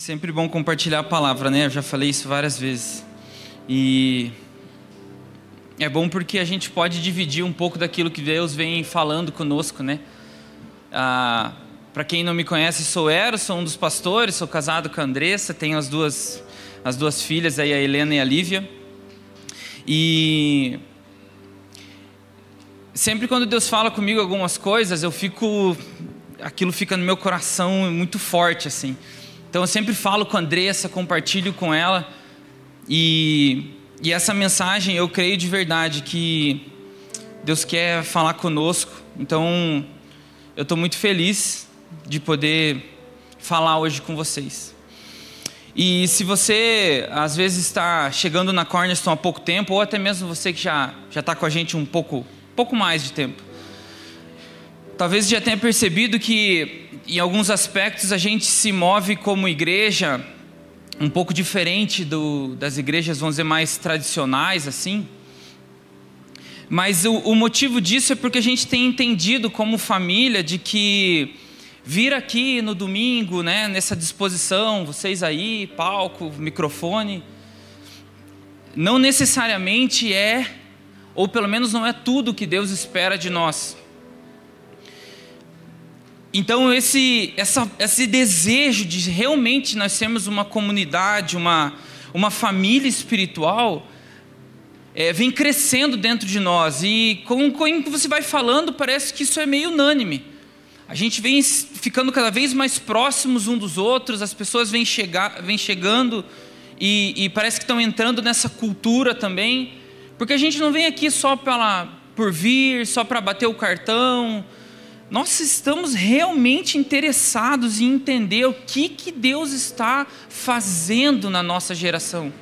É sempre bom compartilhar a palavra, né? Eu já falei isso várias vezes. E é bom porque a gente pode dividir um pouco daquilo que Deus vem falando conosco, né? Ah, Para quem não me conhece, sou Ero, sou um dos pastores, sou casado com a Andressa, tenho as duas, as duas filhas aí, a Helena e a Lívia. E sempre quando Deus fala comigo algumas coisas, eu fico aquilo fica no meu coração muito forte assim. Então eu sempre falo com a Andressa, compartilho com ela e, e essa mensagem eu creio de verdade que Deus quer falar conosco. Então eu estou muito feliz de poder falar hoje com vocês. E se você às vezes está chegando na Cornerstone há pouco tempo, ou até mesmo você que já já está com a gente um pouco pouco mais de tempo, talvez já tenha percebido que em alguns aspectos a gente se move como igreja um pouco diferente do, das igrejas, vamos dizer, mais tradicionais, assim. Mas o, o motivo disso é porque a gente tem entendido como família de que vir aqui no domingo, né, nessa disposição, vocês aí, palco, microfone, não necessariamente é, ou pelo menos não é tudo que Deus espera de nós. Então, esse, essa, esse desejo de realmente nós sermos uma comunidade, uma, uma família espiritual, é, vem crescendo dentro de nós. E com, com você vai falando, parece que isso é meio unânime. A gente vem ficando cada vez mais próximos um dos outros, as pessoas vêm, chegar, vêm chegando e, e parece que estão entrando nessa cultura também. Porque a gente não vem aqui só pela, por vir, só para bater o cartão nós estamos realmente interessados em entender o que, que Deus está fazendo na nossa geração.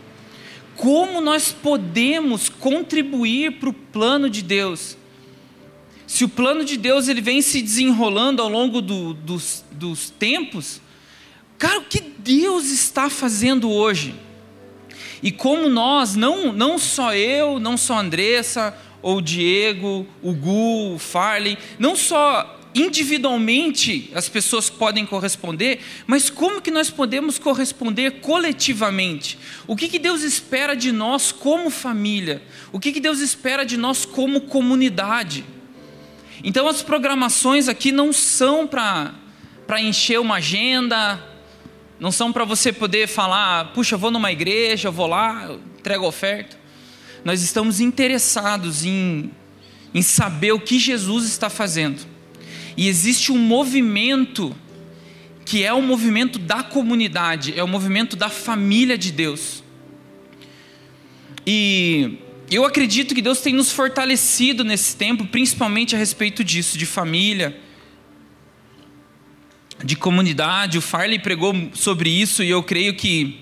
Como nós podemos contribuir para o plano de Deus. Se o plano de Deus ele vem se desenrolando ao longo do, dos, dos tempos, cara, o que Deus está fazendo hoje? E como nós, não, não só eu, não só a Andressa, ou o Diego, o Gu, o Farley, não só individualmente as pessoas podem corresponder, mas como que nós podemos corresponder coletivamente? O que, que Deus espera de nós como família? O que, que Deus espera de nós como comunidade? Então as programações aqui não são para encher uma agenda, não são para você poder falar, puxa, vou numa igreja, vou lá, entrego oferta. Nós estamos interessados em, em saber o que Jesus está fazendo. E existe um movimento que é o movimento da comunidade, é o movimento da família de Deus. E eu acredito que Deus tem nos fortalecido nesse tempo, principalmente a respeito disso, de família, de comunidade. O Farley pregou sobre isso e eu creio que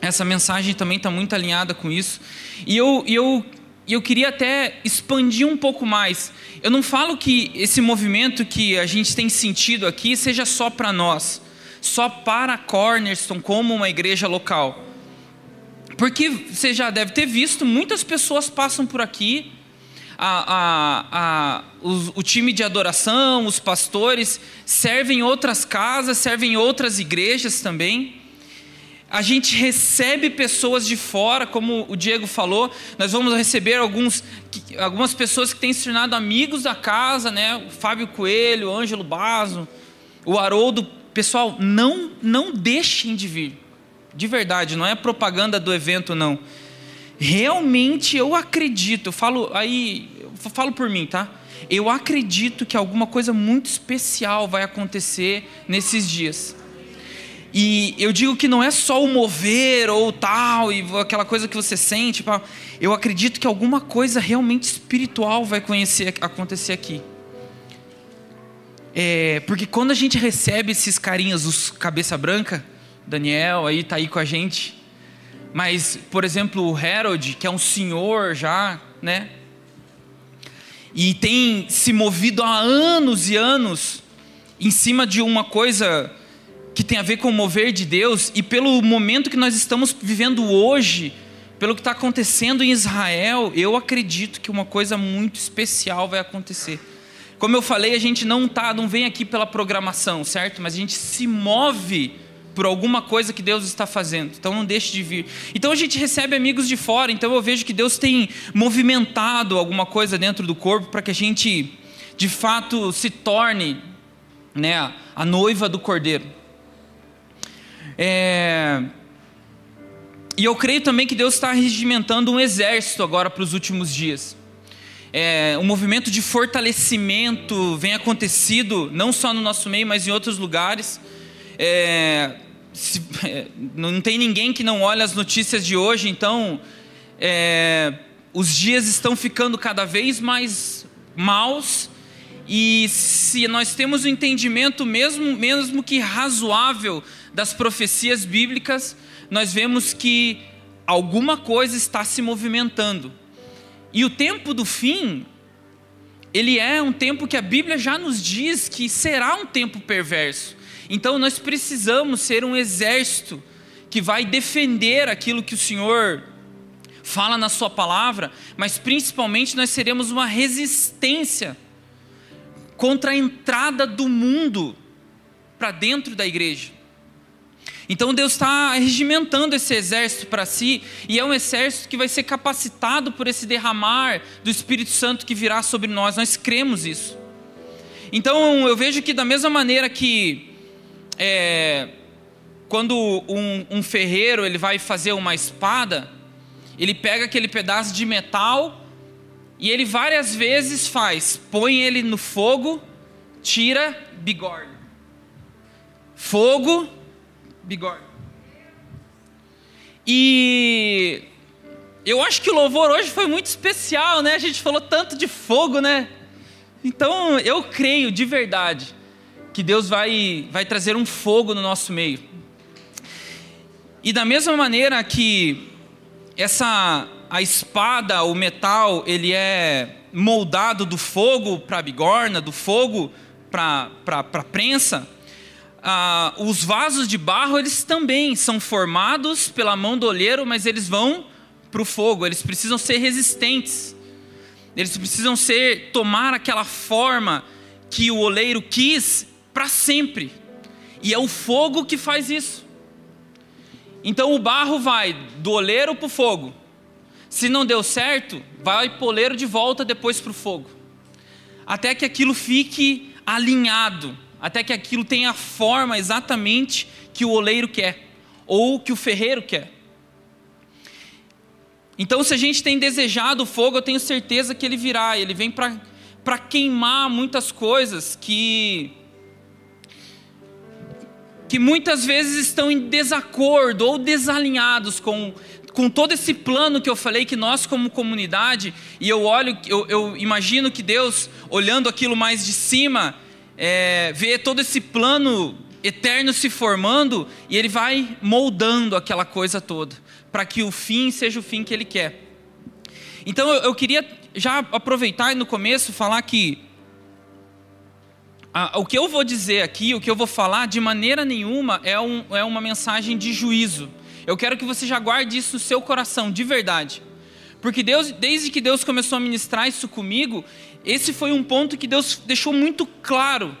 essa mensagem também está muito alinhada com isso. E eu, eu e eu queria até expandir um pouco mais. Eu não falo que esse movimento que a gente tem sentido aqui seja só para nós, só para a Cornerstone como uma igreja local. Porque você já deve ter visto, muitas pessoas passam por aqui, a, a, a, o, time de adoração, os pastores, servem em outras casas, servem em outras igrejas também a gente recebe pessoas de fora, como o Diego falou, nós vamos receber alguns, algumas pessoas que têm se tornado amigos da casa, né? O Fábio Coelho, o Ângelo Bazo, o Haroldo. Pessoal, não, não deixem de vir. De verdade, não é propaganda do evento, não. Realmente eu acredito, eu falo aí, eu falo por mim, tá? Eu acredito que alguma coisa muito especial vai acontecer nesses dias. E eu digo que não é só o mover ou tal, e aquela coisa que você sente. Eu acredito que alguma coisa realmente espiritual vai conhecer, acontecer aqui. É, porque quando a gente recebe esses carinhas, os cabeça branca, Daniel aí tá aí com a gente. Mas, por exemplo, o Harold, que é um senhor já, né? E tem se movido há anos e anos em cima de uma coisa que tem a ver com o mover de Deus e pelo momento que nós estamos vivendo hoje, pelo que está acontecendo em Israel, eu acredito que uma coisa muito especial vai acontecer. Como eu falei, a gente não tá, não vem aqui pela programação, certo? Mas a gente se move por alguma coisa que Deus está fazendo. Então não deixe de vir. Então a gente recebe amigos de fora, então eu vejo que Deus tem movimentado alguma coisa dentro do corpo para que a gente de fato se torne né, a noiva do cordeiro. É... E eu creio também que Deus está regimentando um exército agora para os últimos dias. É, um movimento de fortalecimento vem acontecido não só no nosso meio, mas em outros lugares. É, se, é, não tem ninguém que não olhe as notícias de hoje, então é, os dias estão ficando cada vez mais maus e se nós temos um entendimento mesmo, mesmo que razoável das profecias bíblicas, nós vemos que alguma coisa está se movimentando. E o tempo do fim, ele é um tempo que a Bíblia já nos diz que será um tempo perverso. Então nós precisamos ser um exército que vai defender aquilo que o Senhor fala na Sua palavra, mas principalmente nós seremos uma resistência contra a entrada do mundo para dentro da igreja. Então Deus está regimentando esse exército para si, e é um exército que vai ser capacitado por esse derramar do Espírito Santo que virá sobre nós, nós cremos isso. Então eu vejo que, da mesma maneira que é, quando um, um ferreiro ele vai fazer uma espada, ele pega aquele pedaço de metal e ele várias vezes faz, põe ele no fogo, tira, bigorna. Fogo, bigorna. E eu acho que o louvor hoje foi muito especial, né? A gente falou tanto de fogo, né? Então eu creio de verdade que Deus vai, vai trazer um fogo no nosso meio. E da mesma maneira que essa a espada, o metal, ele é moldado do fogo para a bigorna, do fogo para a prensa. Ah, os vasos de barro, eles também são formados pela mão do olheiro, mas eles vão para o fogo, eles precisam ser resistentes. Eles precisam ser tomar aquela forma que o oleiro quis para sempre. E é o fogo que faz isso. Então o barro vai do oleiro para o fogo. Se não deu certo, vai poleiro de volta depois para o fogo. Até que aquilo fique alinhado, até que aquilo tenha a forma exatamente que o oleiro quer, ou que o ferreiro quer. Então, se a gente tem desejado o fogo, eu tenho certeza que ele virá, ele vem para queimar muitas coisas que que muitas vezes estão em desacordo ou desalinhados com com todo esse plano que eu falei que nós como comunidade e eu olho eu, eu imagino que Deus olhando aquilo mais de cima é, vê todo esse plano eterno se formando e ele vai moldando aquela coisa toda para que o fim seja o fim que ele quer então eu, eu queria já aproveitar no começo falar que o que eu vou dizer aqui, o que eu vou falar, de maneira nenhuma é, um, é uma mensagem de juízo. Eu quero que você já guarde isso no seu coração, de verdade. Porque Deus, desde que Deus começou a ministrar isso comigo, esse foi um ponto que Deus deixou muito claro,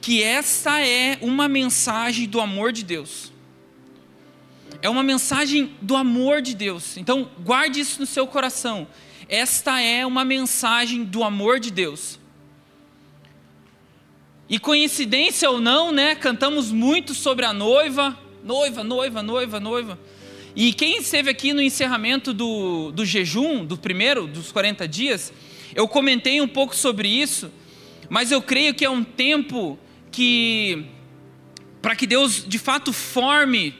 que essa é uma mensagem do amor de Deus. É uma mensagem do amor de Deus. Então, guarde isso no seu coração. Esta é uma mensagem do amor de Deus. E coincidência ou não, né? Cantamos muito sobre a noiva, Noiva, noiva, noiva, noiva. E quem esteve aqui no encerramento do, do jejum, do primeiro, dos 40 dias, eu comentei um pouco sobre isso, mas eu creio que é um tempo que, para que Deus de fato forme,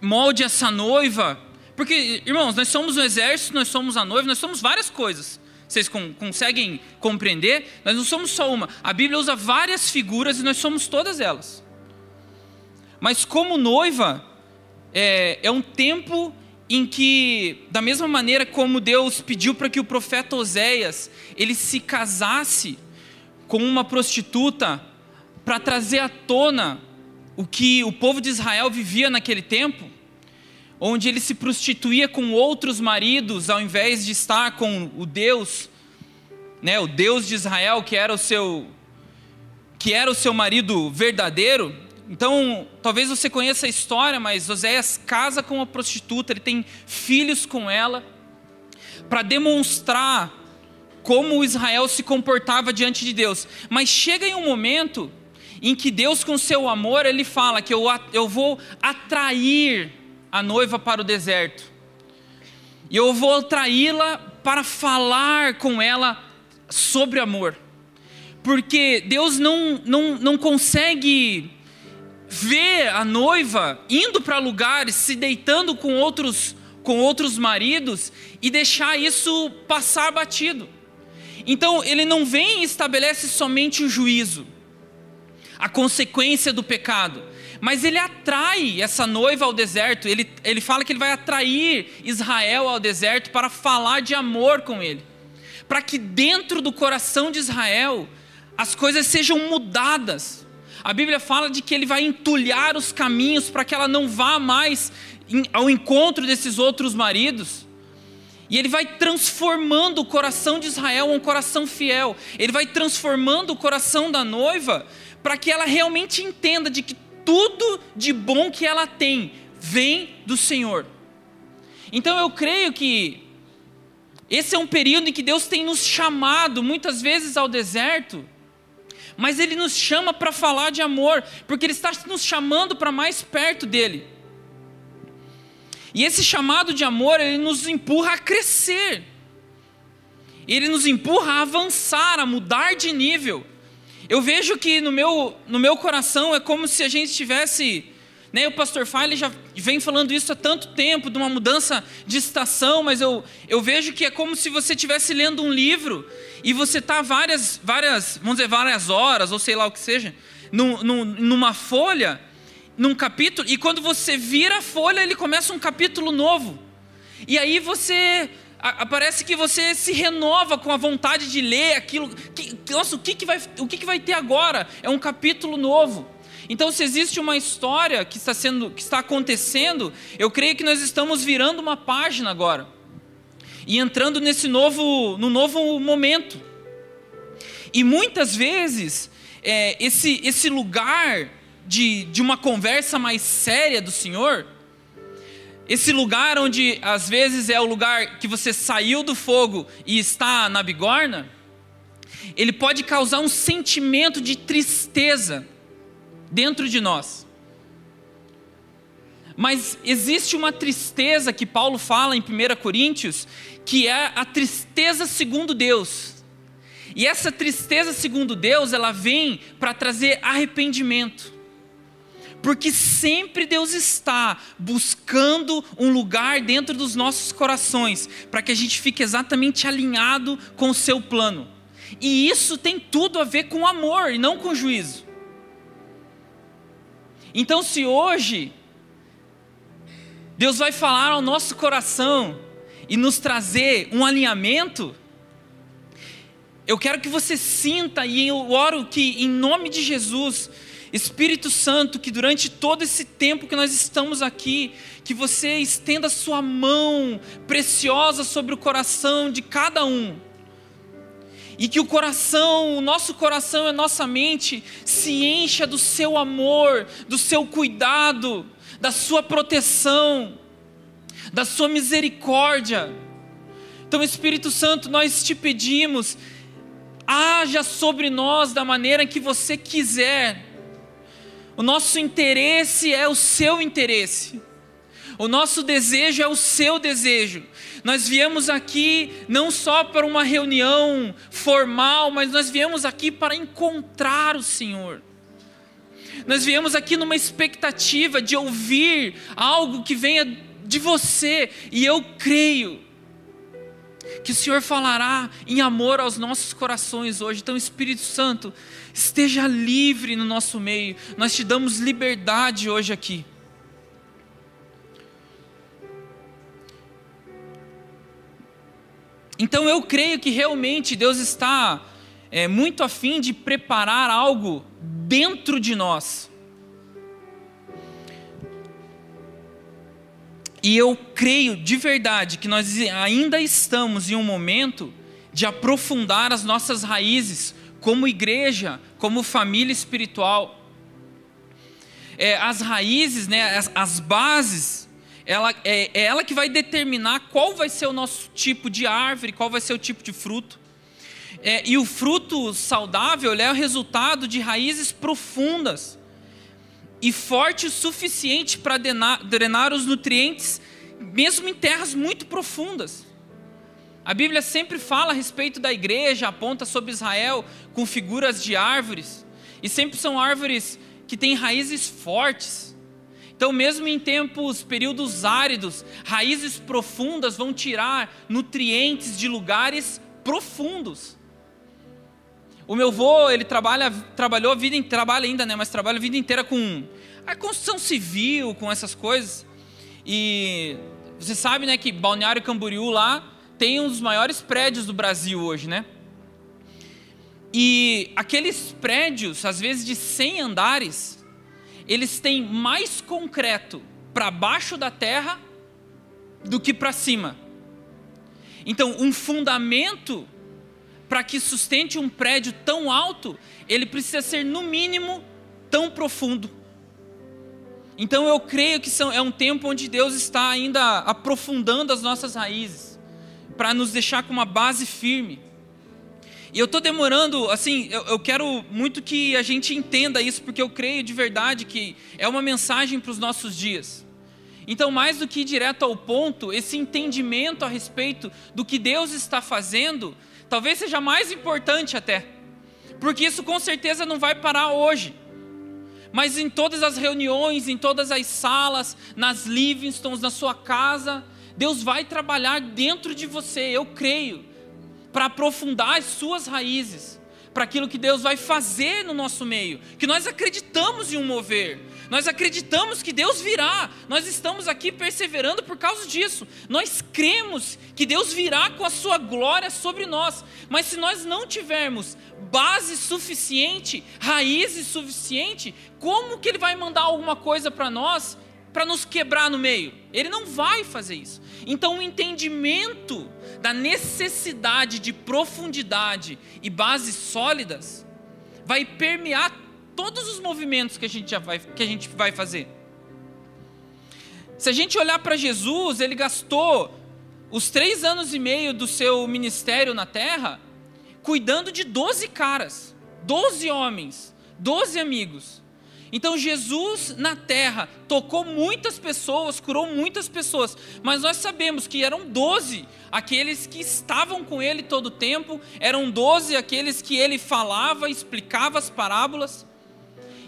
molde essa noiva, porque, irmãos, nós somos o exército, nós somos a noiva, nós somos várias coisas. Vocês conseguem compreender? Nós não somos só uma. A Bíblia usa várias figuras e nós somos todas elas. Mas como noiva, é, é um tempo em que, da mesma maneira como Deus pediu para que o profeta Oséias ele se casasse com uma prostituta para trazer à tona o que o povo de Israel vivia naquele tempo, onde ele se prostituía com outros maridos ao invés de estar com o Deus, né, o Deus de Israel que era o seu que era o seu marido verdadeiro, então, talvez você conheça a história, mas Oséias casa com uma prostituta, ele tem filhos com ela, para demonstrar como Israel se comportava diante de Deus. Mas chega em um momento em que Deus, com seu amor, ele fala que eu, eu vou atrair a noiva para o deserto, e eu vou atraí-la para falar com ela sobre amor, porque Deus não, não, não consegue ver a noiva indo para lugares, se deitando com outros, com outros maridos e deixar isso passar batido. Então, ele não vem e estabelece somente o juízo, a consequência do pecado, mas ele atrai essa noiva ao deserto, ele, ele fala que ele vai atrair Israel ao deserto para falar de amor com ele, para que dentro do coração de Israel as coisas sejam mudadas, a Bíblia fala de que ele vai entulhar os caminhos para que ela não vá mais ao encontro desses outros maridos. E ele vai transformando o coração de Israel um coração fiel. Ele vai transformando o coração da noiva para que ela realmente entenda de que tudo de bom que ela tem vem do Senhor. Então eu creio que esse é um período em que Deus tem nos chamado muitas vezes ao deserto mas Ele nos chama para falar de amor, porque Ele está nos chamando para mais perto dEle. E esse chamado de amor, ele nos empurra a crescer, ele nos empurra a avançar, a mudar de nível. Eu vejo que no meu, no meu coração é como se a gente estivesse né, o pastor File já vem falando isso há tanto tempo, de uma mudança de estação, mas eu, eu vejo que é como se você estivesse lendo um livro e você está várias, várias, vamos dizer, várias horas, ou sei lá o que seja, num, num, numa folha, num capítulo, e quando você vira a folha, ele começa um capítulo novo. E aí você parece que você se renova com a vontade de ler aquilo. Que, nossa, o que, que, vai, o que, que vai ter agora? É um capítulo novo. Então, se existe uma história que está, sendo, que está acontecendo, eu creio que nós estamos virando uma página agora e entrando nesse novo, no novo momento. E muitas vezes, é, esse, esse lugar de, de uma conversa mais séria do Senhor, esse lugar onde às vezes é o lugar que você saiu do fogo e está na bigorna, ele pode causar um sentimento de tristeza dentro de nós. Mas existe uma tristeza que Paulo fala em 1 Coríntios, que é a tristeza segundo Deus. E essa tristeza segundo Deus, ela vem para trazer arrependimento. Porque sempre Deus está buscando um lugar dentro dos nossos corações, para que a gente fique exatamente alinhado com o seu plano. E isso tem tudo a ver com amor e não com juízo. Então, se hoje Deus vai falar ao nosso coração e nos trazer um alinhamento, eu quero que você sinta e eu oro que em nome de Jesus, Espírito Santo, que durante todo esse tempo que nós estamos aqui, que você estenda a sua mão preciosa sobre o coração de cada um e que o coração, o nosso coração e a nossa mente se encha do seu amor, do seu cuidado, da sua proteção, da sua misericórdia. Então, Espírito Santo, nós te pedimos, haja sobre nós da maneira que você quiser. O nosso interesse é o seu interesse. O nosso desejo é o seu desejo. Nós viemos aqui não só para uma reunião formal, mas nós viemos aqui para encontrar o Senhor. Nós viemos aqui numa expectativa de ouvir algo que venha de você, e eu creio que o Senhor falará em amor aos nossos corações hoje. Então, Espírito Santo, esteja livre no nosso meio. Nós te damos liberdade hoje aqui. Então eu creio que realmente Deus está é, muito afim de preparar algo dentro de nós. E eu creio de verdade que nós ainda estamos em um momento de aprofundar as nossas raízes como igreja, como família espiritual. é, as raízes, né, as, as bases, ela, é, é ela que vai determinar qual vai ser o nosso tipo de árvore, qual vai ser o tipo de fruto. É, e o fruto saudável é o resultado de raízes profundas e forte o suficiente para drenar, drenar os nutrientes, mesmo em terras muito profundas. A Bíblia sempre fala a respeito da igreja, aponta sobre Israel com figuras de árvores, e sempre são árvores que têm raízes fortes. Então, mesmo em tempos, períodos áridos, raízes profundas vão tirar nutrientes de lugares profundos. O meu avô, ele trabalha, trabalhou a vida, trabalha ainda, né, mas trabalha a vida inteira com a construção civil, com essas coisas. E você sabe, né, que Balneário Camboriú lá tem um dos maiores prédios do Brasil hoje, né? E aqueles prédios, às vezes de 100 andares, eles têm mais concreto para baixo da terra do que para cima. Então, um fundamento para que sustente um prédio tão alto, ele precisa ser, no mínimo, tão profundo. Então eu creio que são, é um tempo onde Deus está ainda aprofundando as nossas raízes, para nos deixar com uma base firme. E eu estou demorando, assim, eu, eu, quero muito que a gente entenda isso, porque eu creio de verdade que é uma mensagem para os nossos dias. Então, mais do que ir direto ao ponto, esse entendimento a respeito do que Deus está fazendo Talvez seja mais importante até, porque isso com certeza não vai parar hoje. Mas em todas as reuniões, em todas as salas, nas Livingstons, na sua casa, Deus vai trabalhar dentro de você, eu creio, para aprofundar as suas raízes, para aquilo que Deus vai fazer no nosso meio, que nós acreditamos em um mover, nós acreditamos que Deus virá. Nós estamos aqui perseverando por causa disso. Nós cremos que Deus virá com a sua glória sobre nós. Mas se nós não tivermos base suficiente, raízes suficiente, como que ele vai mandar alguma coisa para nós para nos quebrar no meio? Ele não vai fazer isso. Então, o entendimento da necessidade de profundidade e bases sólidas vai permear todos os movimentos que a gente, já vai, que a gente vai fazer. Se a gente olhar para Jesus, ele gastou os três anos e meio do seu ministério na terra cuidando de doze caras, doze homens, doze amigos. Então Jesus na terra tocou muitas pessoas, curou muitas pessoas, mas nós sabemos que eram doze aqueles que estavam com ele todo o tempo, eram doze aqueles que ele falava, explicava as parábolas.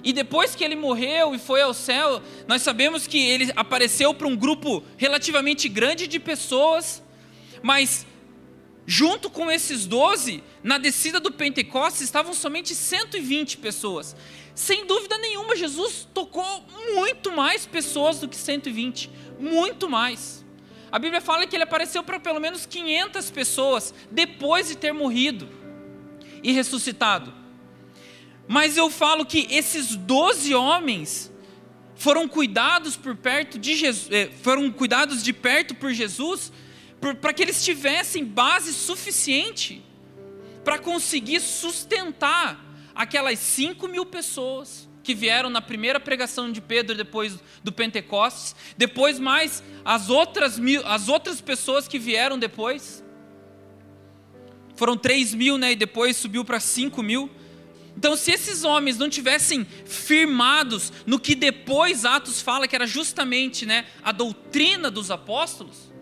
E depois que ele morreu e foi ao céu, nós sabemos que ele apareceu para um grupo relativamente grande de pessoas, mas junto com esses doze, na descida do Pentecostes estavam somente 120 pessoas. Sem dúvida nenhuma, Jesus tocou muito mais pessoas do que 120, muito mais. A Bíblia fala que ele apareceu para pelo menos 500 pessoas depois de ter morrido e ressuscitado. Mas eu falo que esses doze homens foram cuidados por perto de Jesus, eh, foram cuidados de perto por Jesus, para que eles tivessem base suficiente para conseguir sustentar aquelas cinco mil pessoas que vieram na primeira pregação de Pedro depois do Pentecostes, depois mais as outras mil, as outras pessoas que vieram depois. Foram três mil, né? E depois subiu para cinco mil. Então, se esses homens não tivessem firmados no que depois Atos fala que era justamente, né, a doutrina dos apóstolos,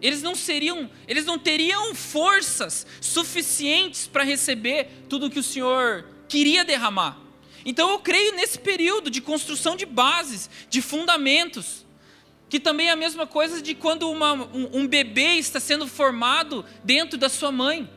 eles não seriam, eles não teriam forças suficientes para receber tudo que o Senhor queria derramar. Então eu creio nesse período de construção de bases, de fundamentos, que também é a mesma coisa de quando uma, um, um bebê está sendo formado dentro da sua mãe.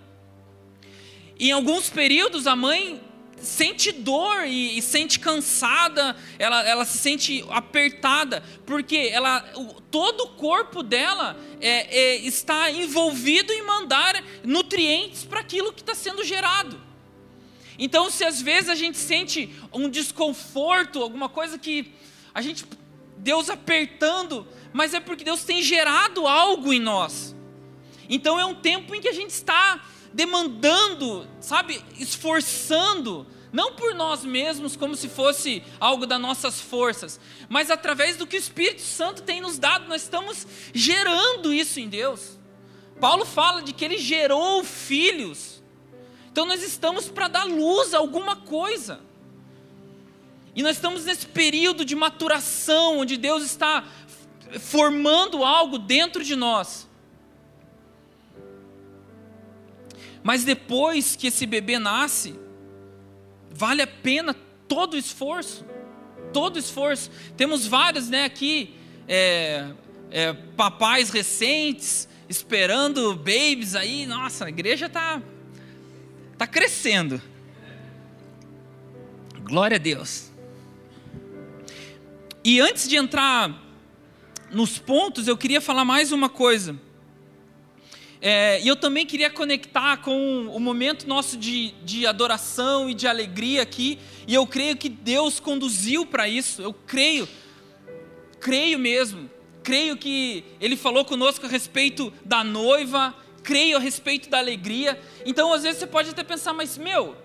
Em alguns períodos a mãe sente dor e, e, sente cansada, ela, ela se sente apertada, porque ela, o, todo o corpo dela é, é, está envolvido em mandar nutrientes para aquilo que está sendo gerado. Então, se às vezes a gente sente um desconforto, alguma coisa que a gente, Deus apertando, mas é porque Deus tem gerado algo em nós. Então, é um tempo em que a gente está demandando, sabe, esforçando Não por nós mesmos, como se fosse algo das nossas forças, mas através do que o Espírito Santo tem nos dado, nós estamos gerando isso em Deus. Paulo fala de que ele gerou filhos. Então nós estamos para dar luz a alguma coisa. E nós estamos nesse período de maturação, onde Deus está formando algo dentro de nós. Mas depois que esse bebê nasce, vale a pena todo o esforço, todo o esforço. Temos vários, né, aqui, é, é, papais recentes, esperando babies aí, nossa, a igreja está tá crescendo. Glória a Deus. E antes de entrar nos pontos, eu queria falar mais uma coisa. É, e eu também queria conectar com o momento nosso de, de adoração e de alegria aqui. E eu creio que Deus conduziu para isso. Eu creio, creio mesmo. Creio que Ele falou conosco a respeito da noiva. Creio a respeito da alegria. Então, às vezes, você pode até pensar, mas meu,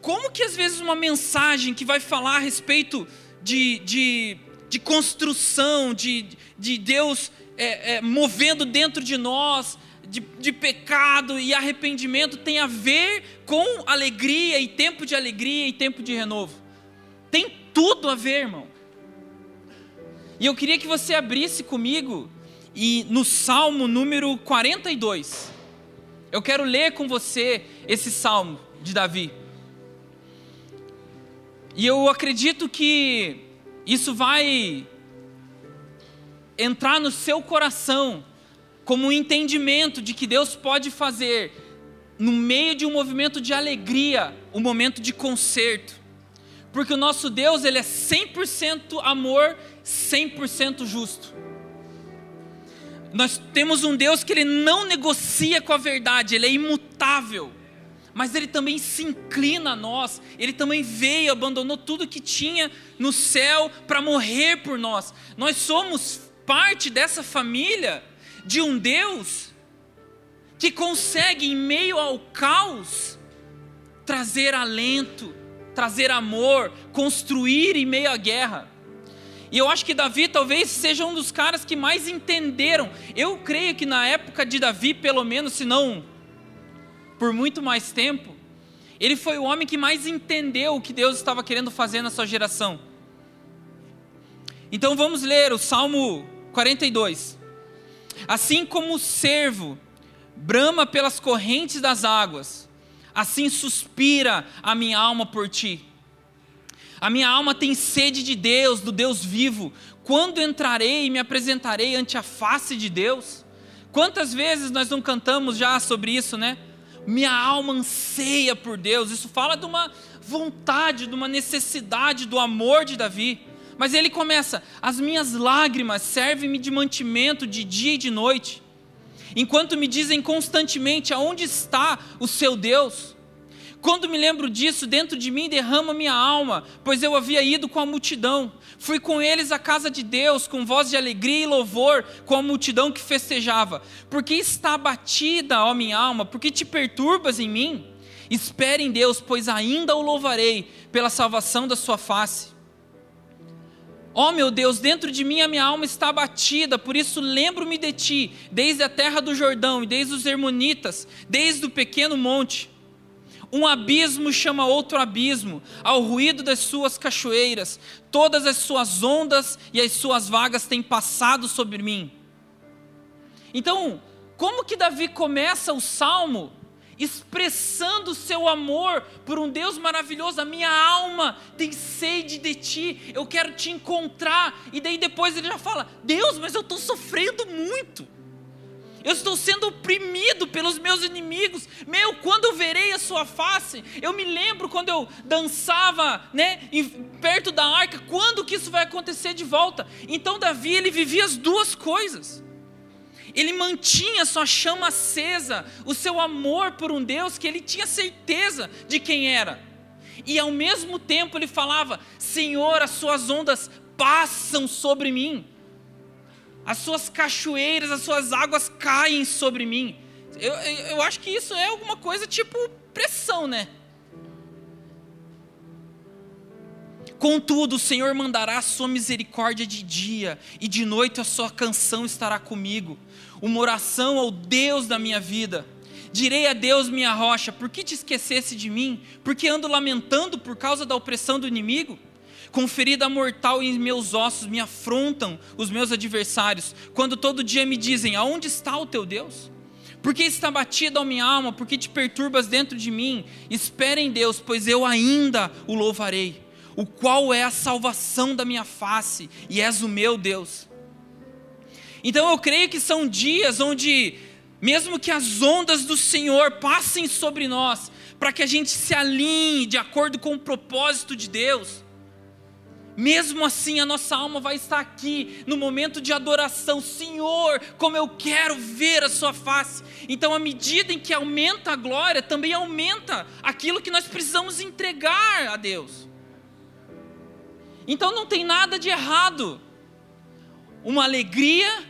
como que às vezes uma mensagem que vai falar a respeito de, de, de construção, de, de Deus é, é, movendo dentro de nós de, de pecado e arrependimento tem a ver com alegria e tempo de alegria e tempo de renovo. Tem tudo a ver, irmão. E eu queria que você abrisse comigo e no Salmo número 42. Eu quero ler com você esse salmo de Davi. E eu acredito que isso vai entrar no seu coração como um entendimento de que Deus pode fazer, no meio de um movimento de alegria, um momento de conserto. Porque o nosso Deus, ele é 100% amor, 100% justo. Nós temos um Deus que ele não negocia com a verdade, ele é imutável. Mas ele também se inclina a nós, ele também veio, abandonou tudo que tinha no céu para morrer por nós. Nós somos parte dessa família de um Deus que consegue, em meio ao caos, trazer alento, trazer amor, construir em meio à guerra. E eu acho que Davi talvez seja um dos caras que mais entenderam. Eu creio que na época de Davi, pelo menos, se não por muito mais tempo, ele foi o homem que mais entendeu o que Deus estava querendo fazer na sua geração. Então vamos ler o Salmo 42. Assim como o servo brama pelas correntes das águas, assim suspira a minha alma por ti. A minha alma tem sede de Deus, do Deus vivo. Quando entrarei e me apresentarei ante a face de Deus? Quantas vezes nós não cantamos já sobre isso, né? Minha alma anseia por Deus. Isso fala de uma vontade, de uma necessidade do amor de Davi. Mas ele começa: As minhas lágrimas servem-me de mantimento de dia e de noite, enquanto me dizem constantemente: Aonde está o seu Deus? Quando me lembro disso, dentro de mim derrama minha alma, pois eu havia ido com a multidão. Fui com eles à casa de Deus, com voz de alegria e louvor, com a multidão que festejava. Porque está abatida, ó minha alma? Porque te perturbas em mim? Espere em Deus, pois ainda o louvarei pela salvação da sua face. Ó oh, meu Deus, dentro de mim a minha alma está abatida, por isso lembro-me de ti, desde a terra do Jordão e desde os Hermonitas, desde o pequeno monte. Um abismo chama outro abismo, ao ruído das suas cachoeiras, todas as suas ondas e as suas vagas têm passado sobre mim. Então, como que Davi começa o salmo expressando o seu amor por um Deus maravilhoso. A minha alma tem sede de ti, eu quero te encontrar. E daí depois ele já fala: Deus, mas eu estou sofrendo muito. Eu estou sendo oprimido pelos meus inimigos. Meu, quando verei a sua face, eu me lembro quando eu dançava, né, perto da arca, quando que isso vai acontecer de volta? Então Davi, ele vivia as duas coisas ele mantinha sua chama acesa, o seu amor por um Deus que ele tinha certeza de quem era. E ao mesmo tempo ele falava: Senhor, as suas ondas passam sobre mim, as suas cachoeiras, as suas águas caem sobre mim. Eu, eu, eu acho que isso é alguma coisa tipo pressão, né? Contudo, o Senhor mandará a sua misericórdia de dia, e de noite a sua canção estará comigo. Uma oração ao Deus da minha vida. Direi a Deus, minha rocha, por que te esquecesse de mim? Por que ando lamentando por causa da opressão do inimigo? Com ferida mortal em meus ossos me afrontam os meus adversários, quando todo dia me dizem: Aonde está o teu Deus? Por que está batida a minha alma? Por que te perturbas dentro de mim? Espera em Deus, pois eu ainda o louvarei, o qual é a salvação da minha face, e és o meu Deus. Então eu creio que são dias onde, mesmo que as ondas do Senhor passem sobre nós, para que a gente se alinhe de acordo com o propósito de Deus, mesmo assim, a nossa alma vai estar aqui no momento de adoração. Senhor, como eu quero ver a Sua face. Então, à medida em que aumenta a glória, também aumenta aquilo que nós precisamos entregar a Deus. Então, não tem nada de errado. Uma alegria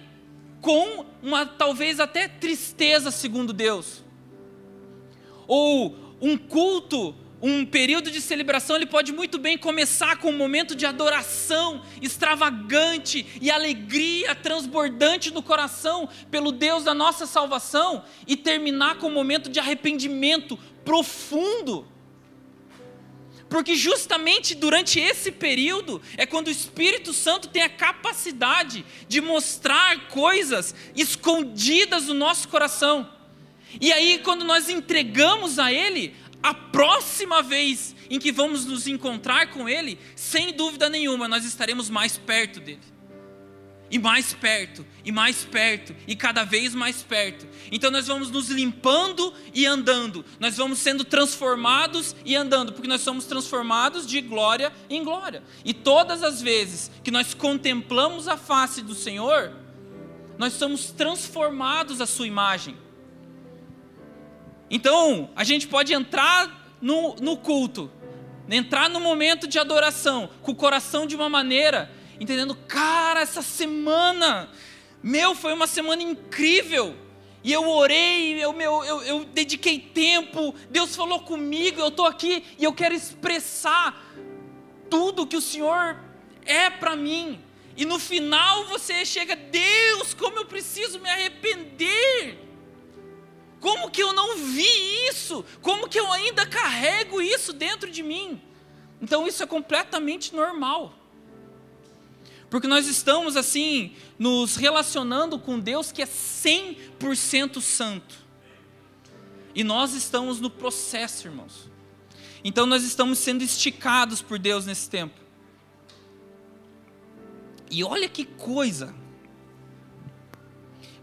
com uma talvez até tristeza, segundo Deus. Ou um culto um período de celebração ele pode muito bem começar com um momento de adoração extravagante e alegria transbordante no coração pelo Deus da nossa salvação e terminar com um momento de arrependimento profundo. Porque justamente durante esse período é quando o Espírito Santo tem a capacidade de mostrar coisas escondidas no nosso coração. E aí, quando nós entregamos a Ele, a próxima vez em que vamos nos encontrar com Ele, sem dúvida nenhuma, nós estaremos mais perto dele. E mais perto, e mais perto, e cada vez mais perto. Então nós vamos nos limpando e andando, nós vamos sendo transformados e andando, porque nós somos transformados de glória em glória. E todas as vezes que nós contemplamos a face do Senhor, nós somos transformados à Sua imagem. Então, a gente pode entrar no, no culto, entrar no momento de adoração, com o coração de uma maneira, entendendo, cara, essa semana, meu, foi uma semana incrível. E eu orei, eu, meu, eu, eu dediquei tempo, Deus falou comigo, eu estou aqui e eu quero expressar tudo que o Senhor é para mim. E no final você chega, Deus, como eu preciso me arrepender. Como que eu não vi isso? Como que eu ainda carrego isso dentro de mim? Então isso é completamente normal. Porque nós estamos assim, nos relacionando com Deus que é 100% santo. E nós estamos no processo, irmãos. Então nós estamos sendo esticados por Deus nesse tempo. E olha que coisa.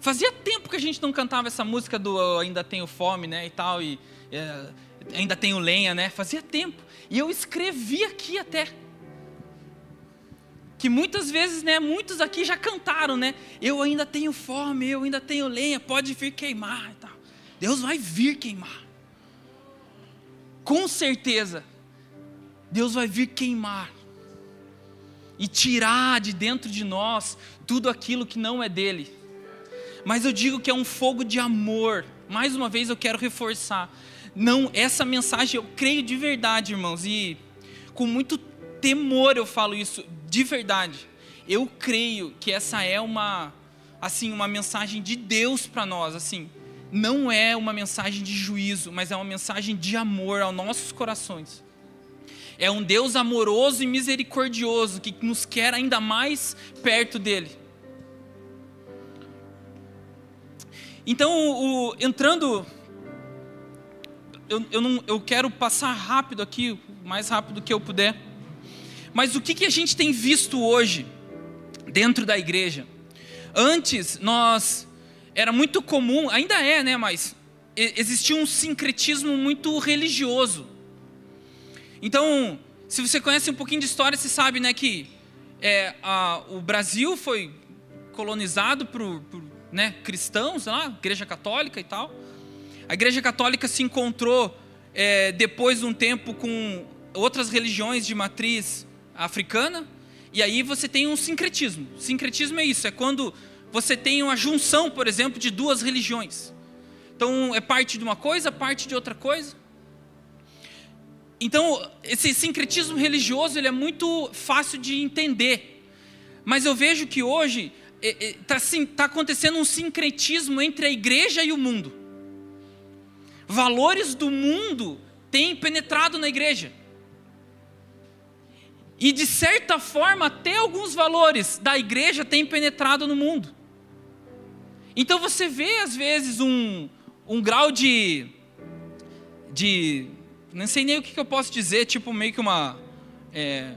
Fazia tempo que a gente não cantava essa música do Ainda Tenho Fome, né, e tal, e é, Ainda Tenho Lenha, né? Fazia tempo. E eu escrevi aqui até. Que muitas vezes, né, muitos aqui já cantaram, né? Eu ainda tenho fome, eu ainda tenho lenha, pode vir queimar e tal. Deus vai vir queimar. Com certeza. Deus vai vir queimar e tirar de dentro de nós tudo aquilo que não é dele mas eu digo que é um fogo de amor. Mais uma vez eu quero reforçar. Não, essa mensagem eu creio de verdade, irmãos, e com muito temor eu falo isso, de verdade. Eu creio que essa é uma assim, uma mensagem de Deus para nós, assim. Não é uma mensagem de juízo, mas é uma mensagem de amor aos nossos corações. É um Deus amoroso e misericordioso que nos quer ainda mais perto dele. Então, o, entrando, eu, eu, não, eu quero passar rápido aqui, o mais rápido que eu puder. Mas o que, que a gente tem visto hoje dentro da igreja? Antes nós era muito comum, ainda é, né? Mas existia um sincretismo muito religioso. Então, se você conhece um pouquinho de história, você sabe, né, que é, a, o Brasil foi colonizado por, por né, cristãos lá, igreja católica e tal. A igreja católica se encontrou é, depois de um tempo com outras religiões de matriz africana, e aí você tem um sincretismo. Sincretismo é isso, é quando você tem uma junção, por exemplo, de duas religiões. Então é parte de uma coisa, parte de outra coisa. então, esse sincretismo religioso ele é muito fácil de entender. Mas eu vejo que hoje está é, tá acontecendo um sincretismo entre a igreja e o mundo. Valores do mundo têm penetrado na igreja. E de certa forma, até alguns valores da igreja têm penetrado no mundo. Então você vê, às vezes, um, um grau de, de não sei nem o que, eu posso dizer, tipo meio que uma. É,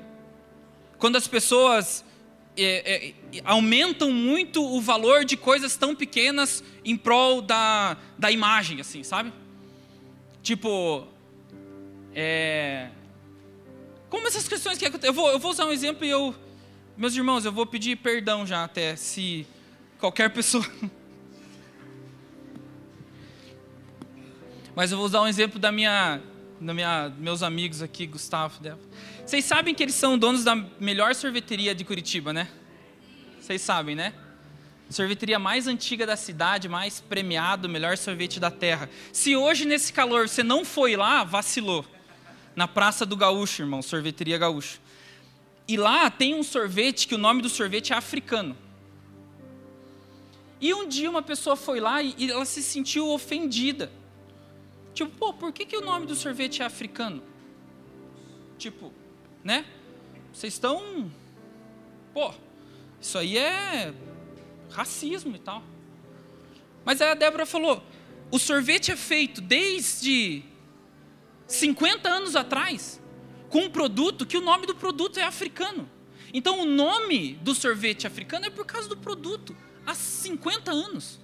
quando as pessoas é, é, aumentam muito o valor de coisas tão pequenas em prol da, da imagem, assim, sabe? Tipo. É, como essas questões que. Eu vou, eu vou usar um exemplo e eu. Meus irmãos, eu vou pedir perdão já até se qualquer pessoa. Mas eu vou usar um exemplo da minha minha, meus amigos aqui, Gustavo, Débora. Vocês sabem que eles são donos da melhor sorveteria de Curitiba, né? Vocês sabem, né? Sorveteria mais antiga da cidade, mais premiado, melhor sorvete da terra. Se hoje, nesse calor, você não foi lá, vacilou. Na Praça do Gaúcho, irmão, sorveteria Gaúcho. E lá tem um sorvete que o nome do sorvete é africano. E um dia uma pessoa foi lá e ela se sentiu ofendida Tipo, pô, por que, que o nome do sorvete é africano? Tipo, né? Vocês estão. Pô, isso aí é racismo e tal. Mas aí a Débora falou: o sorvete é feito desde 50 anos atrás com um produto que o nome do produto é africano. Então o nome do sorvete africano é por causa do produto, há 50 anos.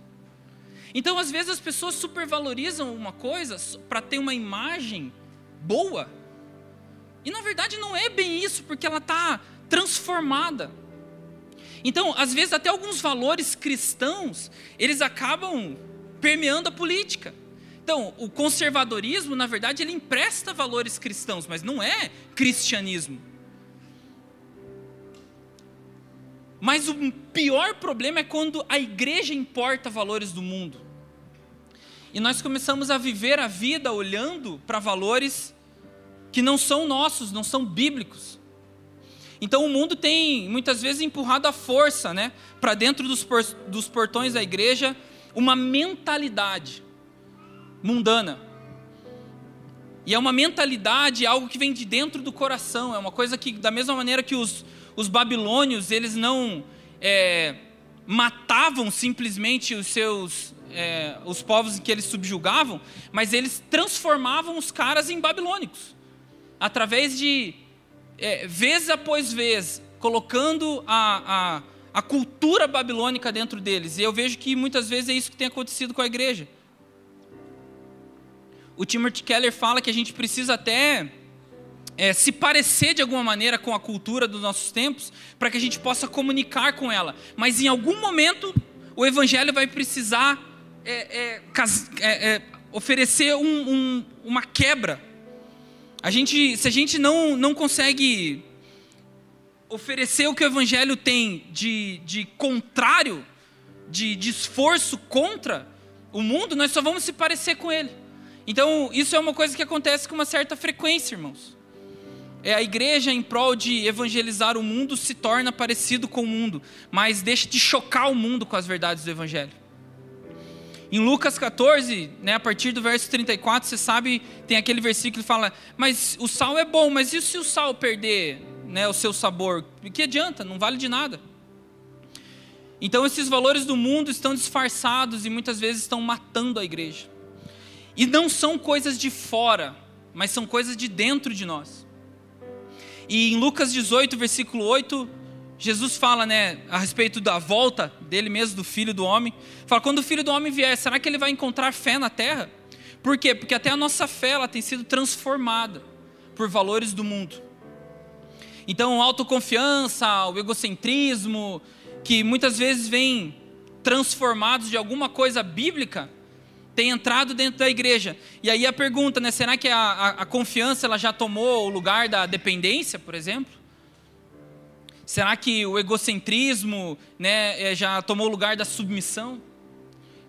Então, às vezes, as pessoas supervalorizam uma coisa para ter uma imagem boa. E na verdade não é bem isso, porque ela está transformada. Então, às vezes, até alguns valores cristãos, eles acabam permeando a política. Então, o conservadorismo, na verdade, ele empresta valores cristãos, mas não é cristianismo. Mas o pior problema é quando a igreja importa valores do mundo. E nós começamos a viver a vida olhando para valores que não são nossos, não são bíblicos. Então o mundo tem muitas vezes empurrado a força, né, para dentro dos, por, dos portões da igreja, uma mentalidade mundana. E é uma mentalidade, algo que vem de dentro do coração, é uma coisa que, da mesma maneira que os, os babilônios, eles não é, matavam simplesmente os seus é, os povos que eles subjugavam, mas eles transformavam os caras em babilônicos, através de é, vez após vez, colocando a, a, a cultura babilônica dentro deles. E eu vejo que muitas vezes é isso que tem acontecido com a igreja. O Timothy Keller fala que a gente precisa até é, se parecer de alguma maneira com a cultura dos nossos tempos, para que a gente possa comunicar com ela. Mas em algum momento, o Evangelho vai precisar é, é, é, oferecer um, um, uma quebra. A gente, se a gente não, não consegue oferecer o que o Evangelho tem de, de contrário, de, de esforço contra o mundo, nós só vamos se parecer com ele. Então, isso é uma coisa que acontece com uma certa frequência, irmãos é a igreja em prol de evangelizar o mundo se torna parecido com o mundo, mas deixa de chocar o mundo com as verdades do evangelho. Em Lucas 14, né, a partir do verso 34, você sabe, tem aquele versículo que fala: Mas o sal é bom, mas e se o sal perder né, o seu sabor? O que adianta? Não vale de nada. Então, esses valores do mundo estão disfarçados e muitas vezes estão matando a igreja. E não são coisas de fora, mas são coisas de dentro de nós. E em Lucas 18, versículo 8, Jesus fala, né, a respeito da volta dele mesmo, do filho do homem. Fala, quando o filho do homem vier, será que ele vai encontrar fé na terra? Por quê? Porque até a nossa fé ela tem sido transformada por valores do mundo. Então, a autoconfiança, o egocentrismo, que muitas vezes vem transformados de alguma coisa bíblica, tem entrado dentro da igreja. E aí a pergunta, né, será que a, a, a confiança ela já tomou o lugar da dependência, por exemplo? Será que o egocentrismo né, é, já tomou o lugar da submissão?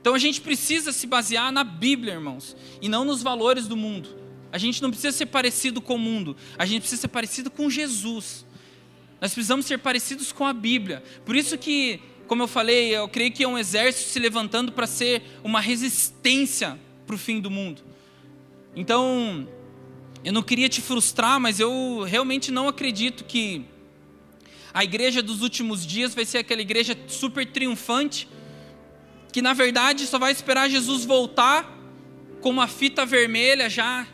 Então a gente precisa se basear na Bíblia, irmãos, e não nos valores do mundo. A gente não precisa ser parecido com o mundo, a gente precisa ser parecido com Jesus. Nós precisamos ser parecidos com a Bíblia. Por isso que, como eu falei, eu creio que é um exército se levantando para ser uma resistência para o fim do mundo. Então, eu não queria te frustrar, mas eu realmente não acredito que a igreja dos últimos dias vai ser aquela igreja super triunfante, que na verdade só vai esperar Jesus voltar com uma fita vermelha já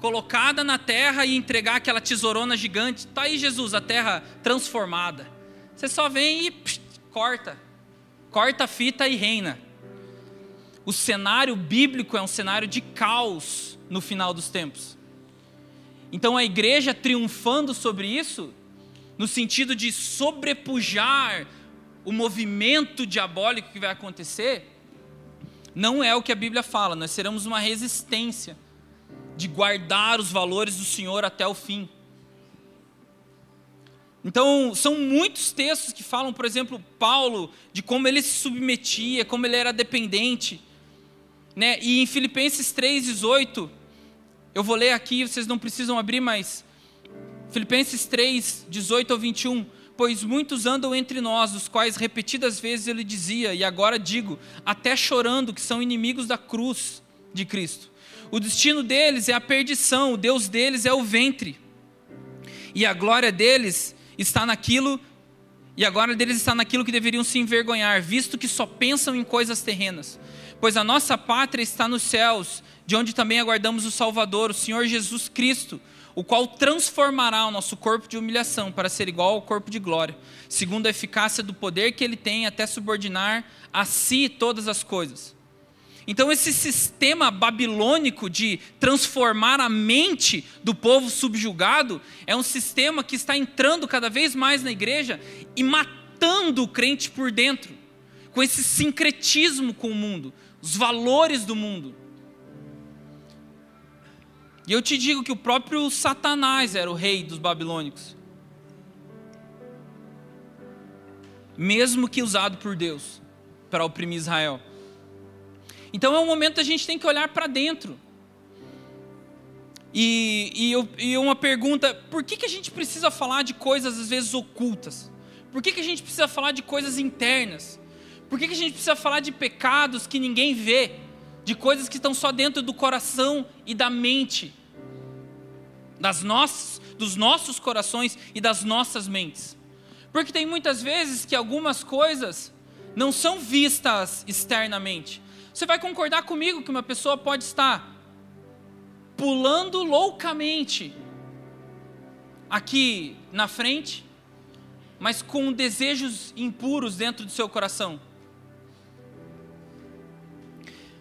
colocada na terra e entregar aquela tesourona gigante. Tá aí Jesus, a terra transformada. Você só vem e psh, corta. Corta a fita e reina. O cenário bíblico é um cenário de caos no final dos tempos. Então a igreja triunfando sobre isso, no sentido de sobrepujar o movimento diabólico que vai acontecer, não é o que a Bíblia fala, nós seremos uma resistência de guardar os valores do Senhor até o fim. Então, são muitos textos que falam, por exemplo, Paulo, de como ele se submetia, como ele era dependente. Né? E em Filipenses 3,18, eu vou ler aqui, vocês não precisam abrir, mas Filipenses 3, 18 ao 21. Pois muitos andam entre nós, os quais repetidas vezes ele dizia, e agora digo, até chorando, que são inimigos da cruz de Cristo. O destino deles é a perdição, o Deus deles é o ventre. E a glória deles está naquilo, e a glória deles está naquilo que deveriam se envergonhar, visto que só pensam em coisas terrenas. Pois a nossa pátria está nos céus, de onde também aguardamos o Salvador, o Senhor Jesus Cristo, o qual transformará o nosso corpo de humilhação para ser igual ao corpo de glória, segundo a eficácia do poder que ele tem até subordinar a si todas as coisas. Então, esse sistema babilônico de transformar a mente do povo subjugado é um sistema que está entrando cada vez mais na igreja e matando o crente por dentro, com esse sincretismo com o mundo, os valores do mundo. E eu te digo que o próprio Satanás era o rei dos babilônicos. Mesmo que usado por Deus para oprimir Israel. Então é um momento que a gente tem que olhar para dentro. E, e, eu, e, uma pergunta: por que, que a gente precisa falar de coisas às vezes ocultas? Por que, que a gente precisa falar de coisas internas? Por que, que a gente precisa falar de pecados que ninguém vê? De coisas que estão só dentro do coração e da mente? Das nossas, dos nossos corações e das nossas mentes. Porque tem muitas vezes que algumas coisas não são vistas externamente. Você vai concordar comigo que uma pessoa pode estar pulando loucamente aqui na frente, mas com desejos impuros dentro do seu coração.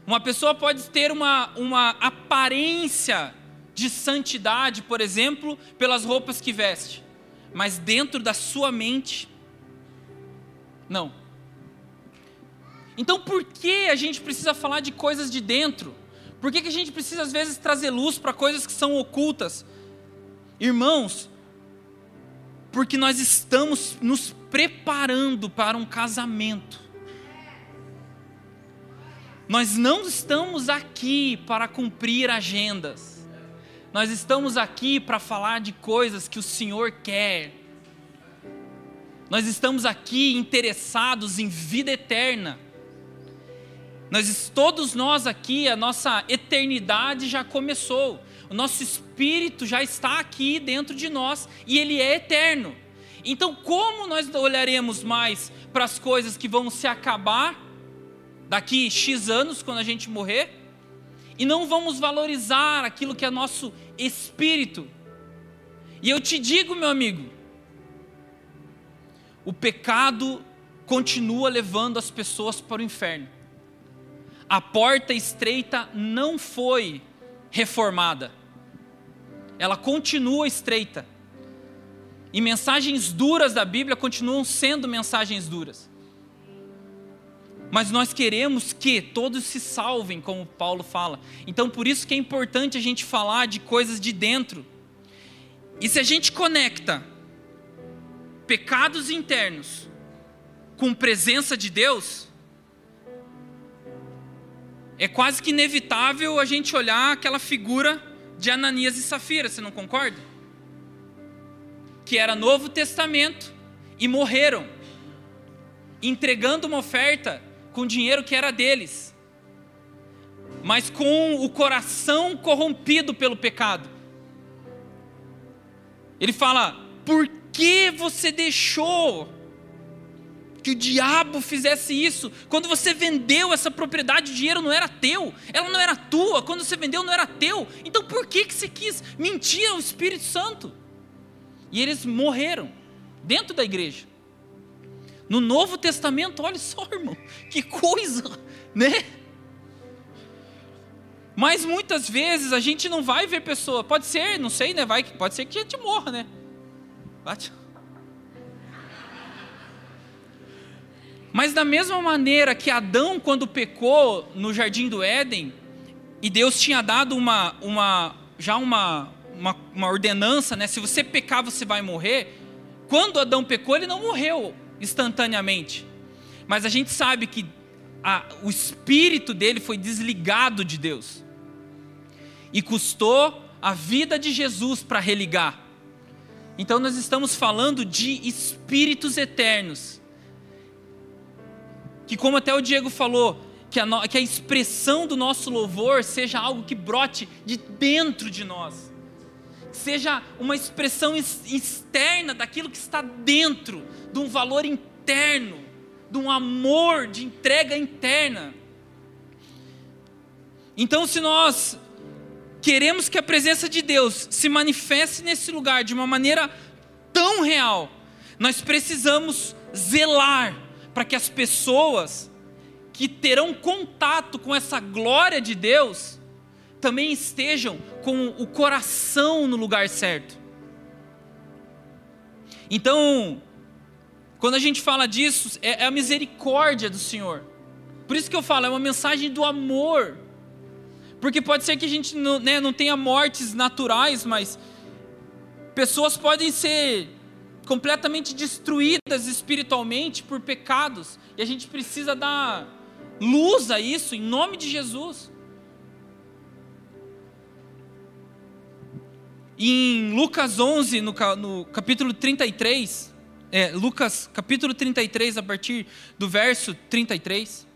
Uma pessoa pode ter uma, uma aparência de santidade, por exemplo, pelas roupas que veste, mas dentro da sua mente, não. Então, por que a gente precisa falar de coisas de dentro? Por que, que a gente precisa, às vezes, trazer luz para coisas que são ocultas? Irmãos, porque nós estamos nos preparando para um casamento. Nós não estamos aqui para cumprir agendas. Nós estamos aqui para falar de coisas que o Senhor quer. Nós estamos aqui interessados em vida eterna. Nós todos nós aqui, a nossa eternidade já começou. O nosso espírito já está aqui dentro de nós e ele é eterno. Então, como nós olharemos mais para as coisas que vão se acabar daqui X anos quando a gente morrer? E não vamos valorizar aquilo que é nosso espírito. E eu te digo, meu amigo, o pecado continua levando as pessoas para o inferno. A porta estreita não foi reformada, ela continua estreita. E mensagens duras da Bíblia continuam sendo mensagens duras. Mas nós queremos que todos se salvem, como Paulo fala. Então por isso que é importante a gente falar de coisas de dentro. E se a gente conecta pecados internos com presença de Deus, é quase que inevitável a gente olhar aquela figura de Ananias e Safira, você não concorda? Que era Novo Testamento e morreram, entregando uma oferta com dinheiro que era deles, mas com o coração corrompido pelo pecado. Ele fala: por que você deixou que o diabo fizesse isso. Quando você vendeu essa propriedade, o dinheiro não era teu, ela não era tua. Quando você vendeu, não era teu. Então por que, que você quis mentir ao Espírito Santo? E eles morreram dentro da igreja. No Novo Testamento, olha só, irmão, que coisa, né? Mas muitas vezes a gente não vai ver pessoa, pode ser, não sei, né? Vai, pode ser que a gente morra, né? Bate. Mas da mesma maneira que Adão, quando pecou no jardim do Éden, e Deus tinha dado uma, uma já uma, uma, uma ordenança, né? Se você pecar, você vai morrer. Quando Adão pecou, ele não morreu instantaneamente. Mas a gente sabe que a, o espírito dele foi desligado de Deus. E custou a vida de Jesus para religar. Então nós estamos falando de espíritos eternos que, como até o Diego falou, que a, que a expressão do nosso louvor seja algo que brote de dentro de nós, seja uma expressão externa daquilo que está dentro, de um valor interno, de um amor, de entrega interna. Então, se nós queremos que a presença de Deus se manifeste nesse lugar de uma maneira tão real, nós precisamos zelar para que as pessoas que terão contato com essa glória de Deus também estejam com o coração no lugar certo. Então, quando a gente fala disso, é, é a misericórdia do Senhor. Por isso que eu falo, é uma mensagem do amor. Porque pode ser que a gente não, né, não tenha mortes naturais, mas pessoas podem ser completamente destruídas espiritualmente por pecados, e a gente precisa dar luz a isso em nome de Jesus. Em Lucas 11, no, no capítulo 33, é, Lucas capítulo 33, a partir do verso 33,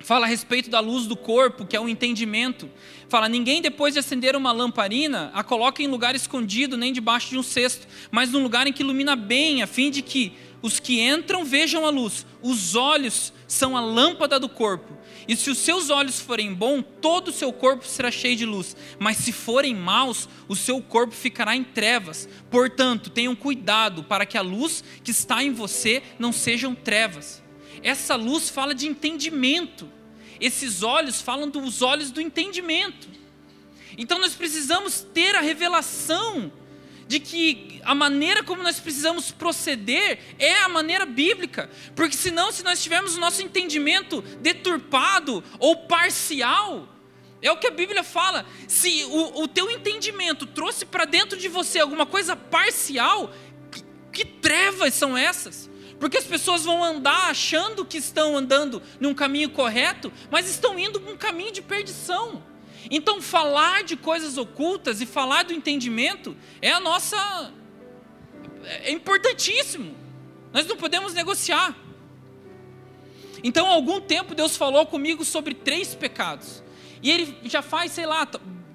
fala a respeito da luz do corpo, que é o entendimento. Fala: ninguém depois de acender uma lamparina a coloca em lugar escondido, nem debaixo de um cesto, mas num lugar em que ilumina bem, a fim de que os que entram vejam a luz. Os olhos são a lâmpada do corpo. E se os seus olhos forem bons, todo o seu corpo será cheio de luz. Mas se forem maus, o seu corpo ficará em trevas. Portanto, tenham cuidado para que a luz que está em você não sejam trevas. Essa luz fala de entendimento. Esses olhos falam dos olhos do entendimento. Então nós precisamos ter a revelação de que a maneira como nós precisamos proceder é a maneira bíblica, porque senão, se nós tivermos o nosso entendimento deturpado ou parcial, é o que a Bíblia fala. Se o, o teu entendimento trouxe para dentro de você alguma coisa parcial, que, que trevas são essas? Porque as pessoas vão andar achando que estão andando num caminho correto, mas estão indo num caminho de perdição. Então, falar de coisas ocultas e falar do entendimento é a nossa. é importantíssimo. Nós não podemos negociar. Então, há algum tempo, Deus falou comigo sobre três pecados. E Ele já faz, sei lá,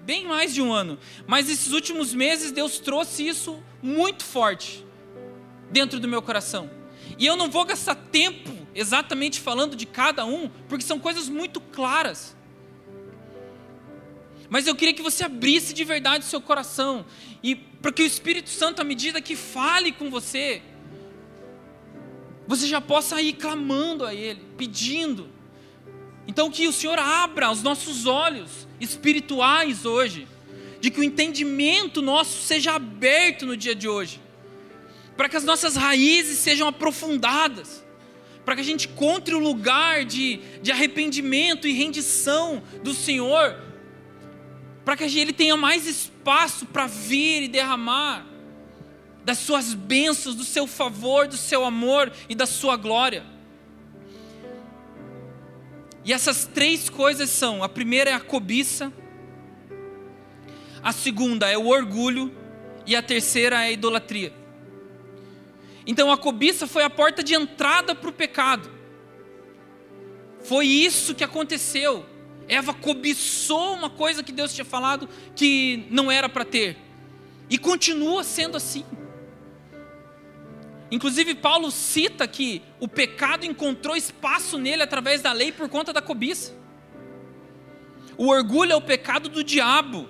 bem mais de um ano. Mas esses últimos meses, Deus trouxe isso muito forte dentro do meu coração. E eu não vou gastar tempo exatamente falando de cada um, porque são coisas muito claras. Mas eu queria que você abrisse de verdade o seu coração e para que o Espírito Santo, à medida que fale com você, você já possa ir clamando a Ele, pedindo. Então que o Senhor abra os nossos olhos espirituais hoje, de que o entendimento nosso seja aberto no dia de hoje para que as nossas raízes sejam aprofundadas, para que a gente encontre o lugar de, de arrependimento e rendição do Senhor, para que Ele tenha mais espaço para vir e derramar das suas bênçãos, do seu favor, do seu amor e da sua glória. E essas três coisas são: a primeira é a cobiça, a segunda é o orgulho e a terceira é a idolatria. Então a cobiça foi a porta de entrada para o pecado. Foi isso que aconteceu. Eva cobiçou uma coisa que Deus tinha falado que não era para ter. E continua sendo assim. Inclusive, Paulo cita que o pecado encontrou espaço nele através da lei por conta da cobiça. O orgulho é o pecado do diabo.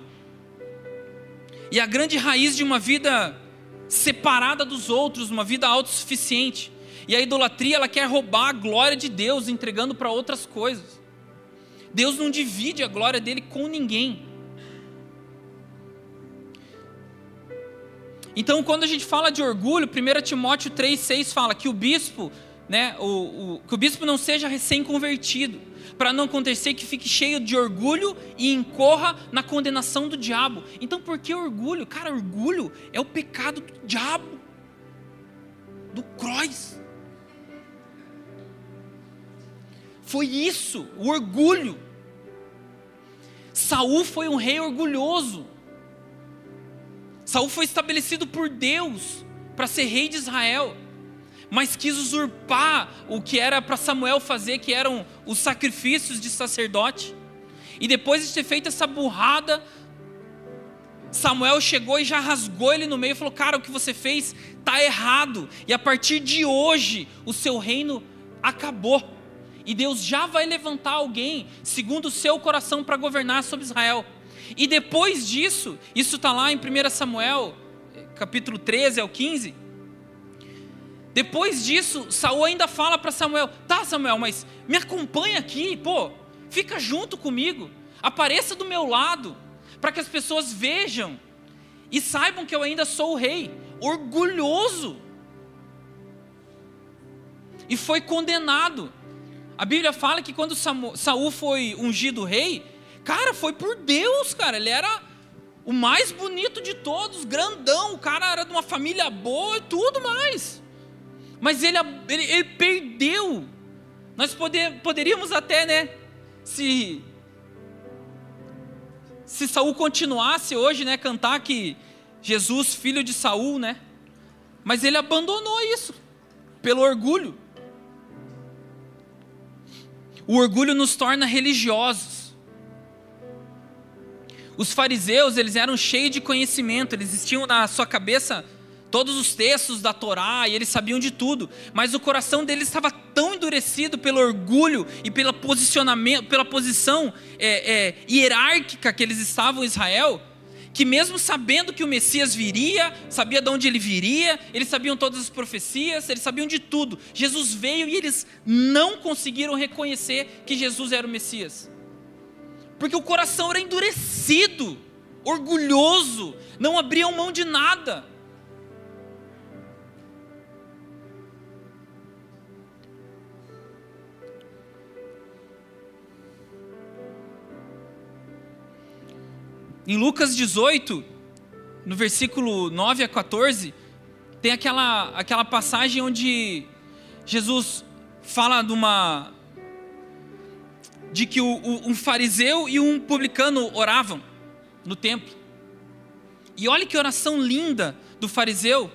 E a grande raiz de uma vida separada dos outros, uma vida autossuficiente. E a idolatria, ela quer roubar a glória de Deus, entregando para outras coisas. Deus não divide a glória dele com ninguém. Então, quando a gente fala de orgulho, 1 Timóteo 3,6 fala que o bispo, né, o, o, que o bispo não seja recém-convertido, para não acontecer que fique cheio de orgulho e incorra na condenação do diabo. Então, por que orgulho? Cara, orgulho é o pecado do diabo, do cross. Foi isso, o orgulho. Saul foi um rei orgulhoso. Saul foi estabelecido por Deus para ser rei de Israel, mas quis usurpar o que era para Samuel fazer, que eram os sacrifícios de sacerdote. E depois de ter feito essa burrada, Samuel chegou e já rasgou ele no meio e falou: Cara, o que você fez está errado, e a partir de hoje o seu reino acabou. E Deus já vai levantar alguém segundo o seu coração para governar sobre Israel. E depois disso, isso está lá em 1 Samuel, capítulo 13 ao 15. Depois disso, Saul ainda fala para Samuel: Tá, Samuel, mas me acompanha aqui, pô, fica junto comigo, apareça do meu lado, para que as pessoas vejam e saibam que eu ainda sou o rei, orgulhoso. E foi condenado. A Bíblia fala que quando Saul foi ungido rei, Cara, foi por Deus, cara. Ele era o mais bonito de todos, grandão. O cara era de uma família boa e tudo mais. Mas ele, ele, ele perdeu. Nós poder, poderíamos até, né? Se se Saul continuasse hoje, né, cantar que Jesus, filho de Saul, né? Mas ele abandonou isso pelo orgulho. O orgulho nos torna religiosos. Os fariseus, eles eram cheios de conhecimento, eles tinham na sua cabeça todos os textos da Torá e eles sabiam de tudo, mas o coração deles estava tão endurecido pelo orgulho e pela posicionamento, pela posição é, é, hierárquica que eles estavam em Israel, que mesmo sabendo que o Messias viria, sabia de onde ele viria, eles sabiam todas as profecias, eles sabiam de tudo. Jesus veio e eles não conseguiram reconhecer que Jesus era o Messias porque o coração era endurecido, orgulhoso, não abriam mão de nada. Em Lucas 18, no versículo 9 a 14, tem aquela, aquela passagem onde Jesus fala de uma, de que o, um fariseu e um publicano oravam no templo. E olha que oração linda do fariseu.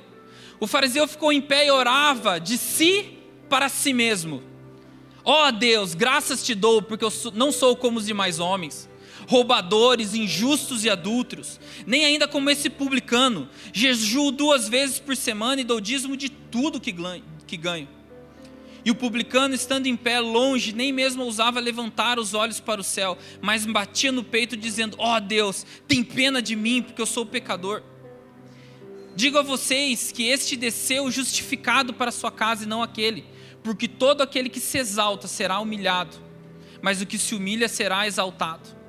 O fariseu ficou em pé e orava de si para si mesmo. Ó oh Deus, graças te dou, porque eu não sou como os demais homens, roubadores, injustos e adúlteros, nem ainda como esse publicano. Jejuo duas vezes por semana e dou dízimo de tudo que ganho. E o publicano, estando em pé longe, nem mesmo ousava levantar os olhos para o céu, mas batia no peito, dizendo: Ó oh Deus, tem pena de mim, porque eu sou pecador. Digo a vocês que este desceu justificado para sua casa e não aquele, porque todo aquele que se exalta será humilhado, mas o que se humilha será exaltado.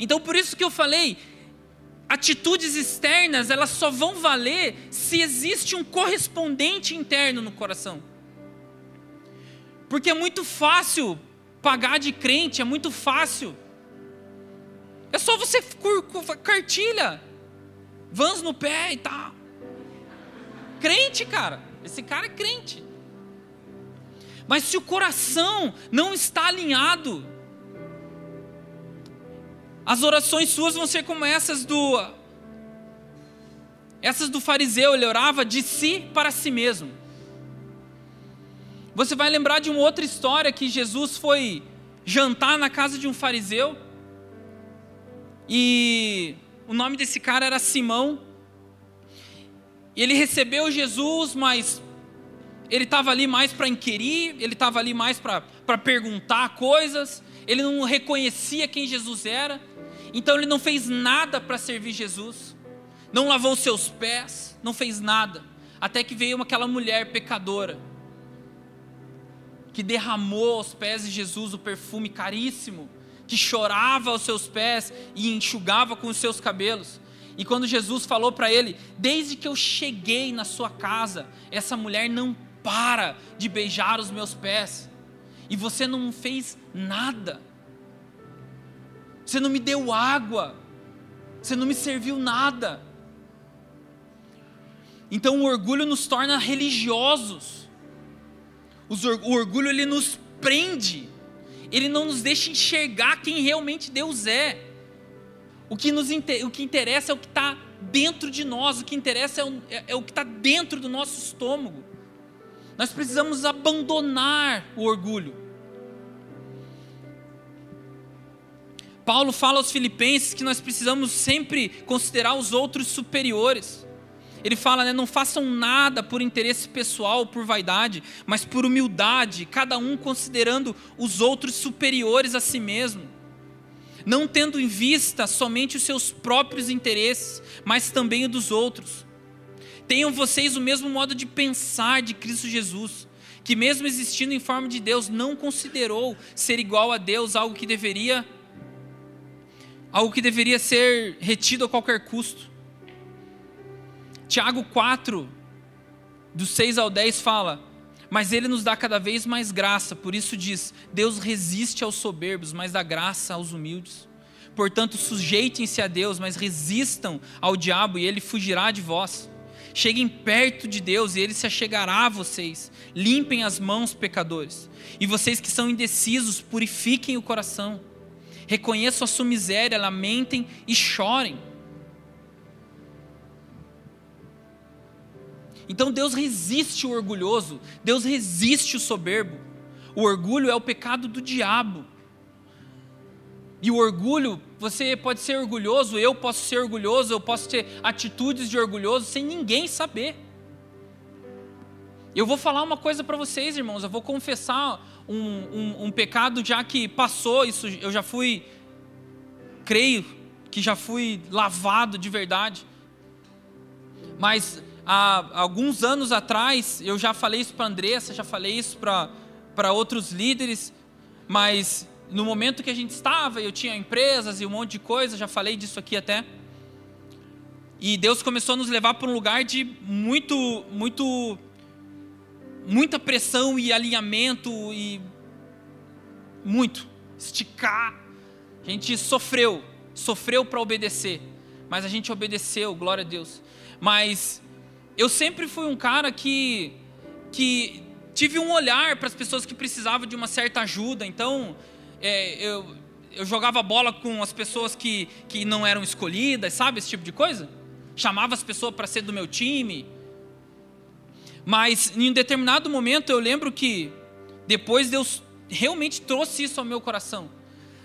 Então, por isso que eu falei, atitudes externas, elas só vão valer se existe um correspondente interno no coração. Porque é muito fácil pagar de crente, é muito fácil. É só você cartilha, vans no pé e tal. Crente, cara. Esse cara é crente. Mas se o coração não está alinhado, As orações suas vão ser como essas do essas do fariseu, ele orava de si para si mesmo. Você vai lembrar de uma outra história que Jesus foi jantar na casa de um fariseu e o nome desse cara era Simão. Ele recebeu Jesus, mas ele estava ali mais para inquirir, ele estava ali mais para perguntar coisas, ele não reconhecia quem Jesus era, então ele não fez nada para servir Jesus, não lavou seus pés, não fez nada, até que veio aquela mulher pecadora, que derramou aos pés de Jesus o perfume caríssimo, que chorava aos seus pés e enxugava com os seus cabelos. E quando Jesus falou para ele: Desde que eu cheguei na sua casa, essa mulher não para de beijar os meus pés, e você não fez nada, você não me deu água, você não me serviu nada. Então o orgulho nos torna religiosos, o orgulho ele nos prende ele não nos deixa enxergar quem realmente Deus é. O que, nos, o que interessa é o que está dentro de nós, o que interessa é o, é, é o que está dentro do nosso estômago. Nós precisamos abandonar o orgulho. Paulo fala aos Filipenses que nós precisamos sempre considerar os outros superiores. Ele fala, né, não façam nada por interesse pessoal, por vaidade, mas por humildade, cada um considerando os outros superiores a si mesmo. Não tendo em vista somente os seus próprios interesses, mas também o dos outros. Tenham vocês o mesmo modo de pensar de Cristo Jesus, que mesmo existindo em forma de Deus, não considerou ser igual a Deus algo que deveria algo que deveria ser retido a qualquer custo Tiago 4, do 6 ao 10 fala: Mas ele nos dá cada vez mais graça, por isso diz: Deus resiste aos soberbos, mas dá graça aos humildes. Portanto, sujeitem-se a Deus, mas resistam ao diabo e ele fugirá de vós. Cheguem perto de Deus e ele se achegará a vocês. Limpem as mãos, pecadores. E vocês que são indecisos, purifiquem o coração. Reconheçam a sua miséria, lamentem e chorem. Então Deus resiste o orgulhoso, Deus resiste o soberbo. O orgulho é o pecado do diabo. E o orgulho, você pode ser orgulhoso, eu posso ser orgulhoso, eu posso ter atitudes de orgulhoso sem ninguém saber. Eu vou falar uma coisa para vocês, irmãos, eu vou confessar um, um, um pecado já que passou, isso eu já fui, creio que já fui lavado de verdade. Mas há alguns anos atrás, eu já falei isso para Andressa, já falei isso para outros líderes, mas no momento que a gente estava, eu tinha empresas e um monte de coisa, já falei disso aqui até. E Deus começou a nos levar para um lugar de muito, muito, muita pressão e alinhamento e muito esticar. A gente sofreu, sofreu para obedecer, mas a gente obedeceu, glória a Deus. Mas eu sempre fui um cara que, que tive um olhar para as pessoas que precisavam de uma certa ajuda. Então, é, eu, eu jogava bola com as pessoas que, que não eram escolhidas, sabe? Esse tipo de coisa. Chamava as pessoas para ser do meu time. Mas em um determinado momento eu lembro que depois Deus realmente trouxe isso ao meu coração.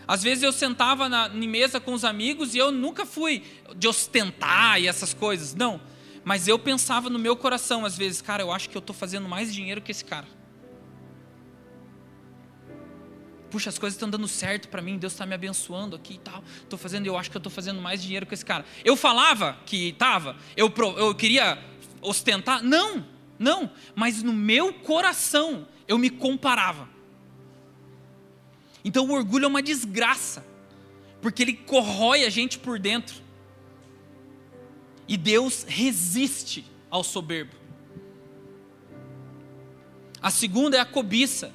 Às vezes eu sentava na em mesa com os amigos e eu nunca fui de ostentar e essas coisas. Não mas eu pensava no meu coração, às vezes, cara, eu acho que eu estou fazendo mais dinheiro que esse cara. Puxa, as coisas estão dando certo para mim, Deus está me abençoando aqui e tal. Estou fazendo, eu acho que eu estou fazendo mais dinheiro que esse cara. Eu falava que estava, eu, eu queria ostentar. Não, não. Mas no meu coração eu me comparava. Então o orgulho é uma desgraça, porque ele corrói a gente por dentro. E Deus resiste ao soberbo. A segunda é a cobiça.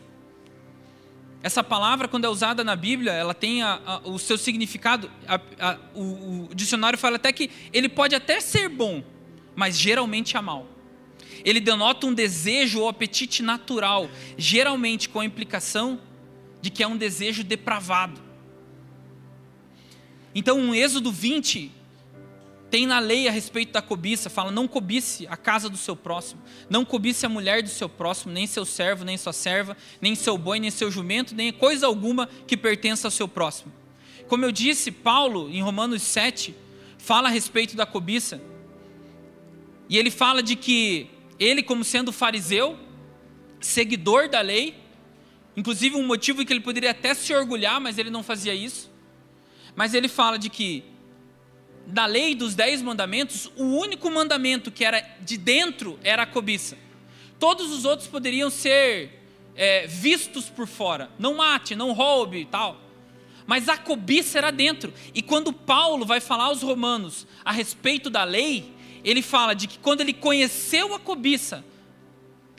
Essa palavra, quando é usada na Bíblia, ela tem a, a, o seu significado. A, o, o dicionário fala até que ele pode até ser bom, mas geralmente é mal. Ele denota um desejo ou apetite natural, geralmente com a implicação de que é um desejo depravado. Então, um Êxodo 20 tem na lei a respeito da cobiça, fala: não cobice a casa do seu próximo, não cobice a mulher do seu próximo, nem seu servo, nem sua serva, nem seu boi, nem seu jumento, nem coisa alguma que pertença ao seu próximo. Como eu disse, Paulo, em Romanos 7, fala a respeito da cobiça. E ele fala de que ele, como sendo fariseu, seguidor da lei, inclusive um motivo que ele poderia até se orgulhar, mas ele não fazia isso. Mas ele fala de que da lei dos dez mandamentos, o único mandamento que era de dentro era a cobiça. Todos os outros poderiam ser é, vistos por fora. Não mate, não roube e tal. Mas a cobiça era dentro. E quando Paulo vai falar aos romanos a respeito da lei, ele fala de que quando ele conheceu a cobiça,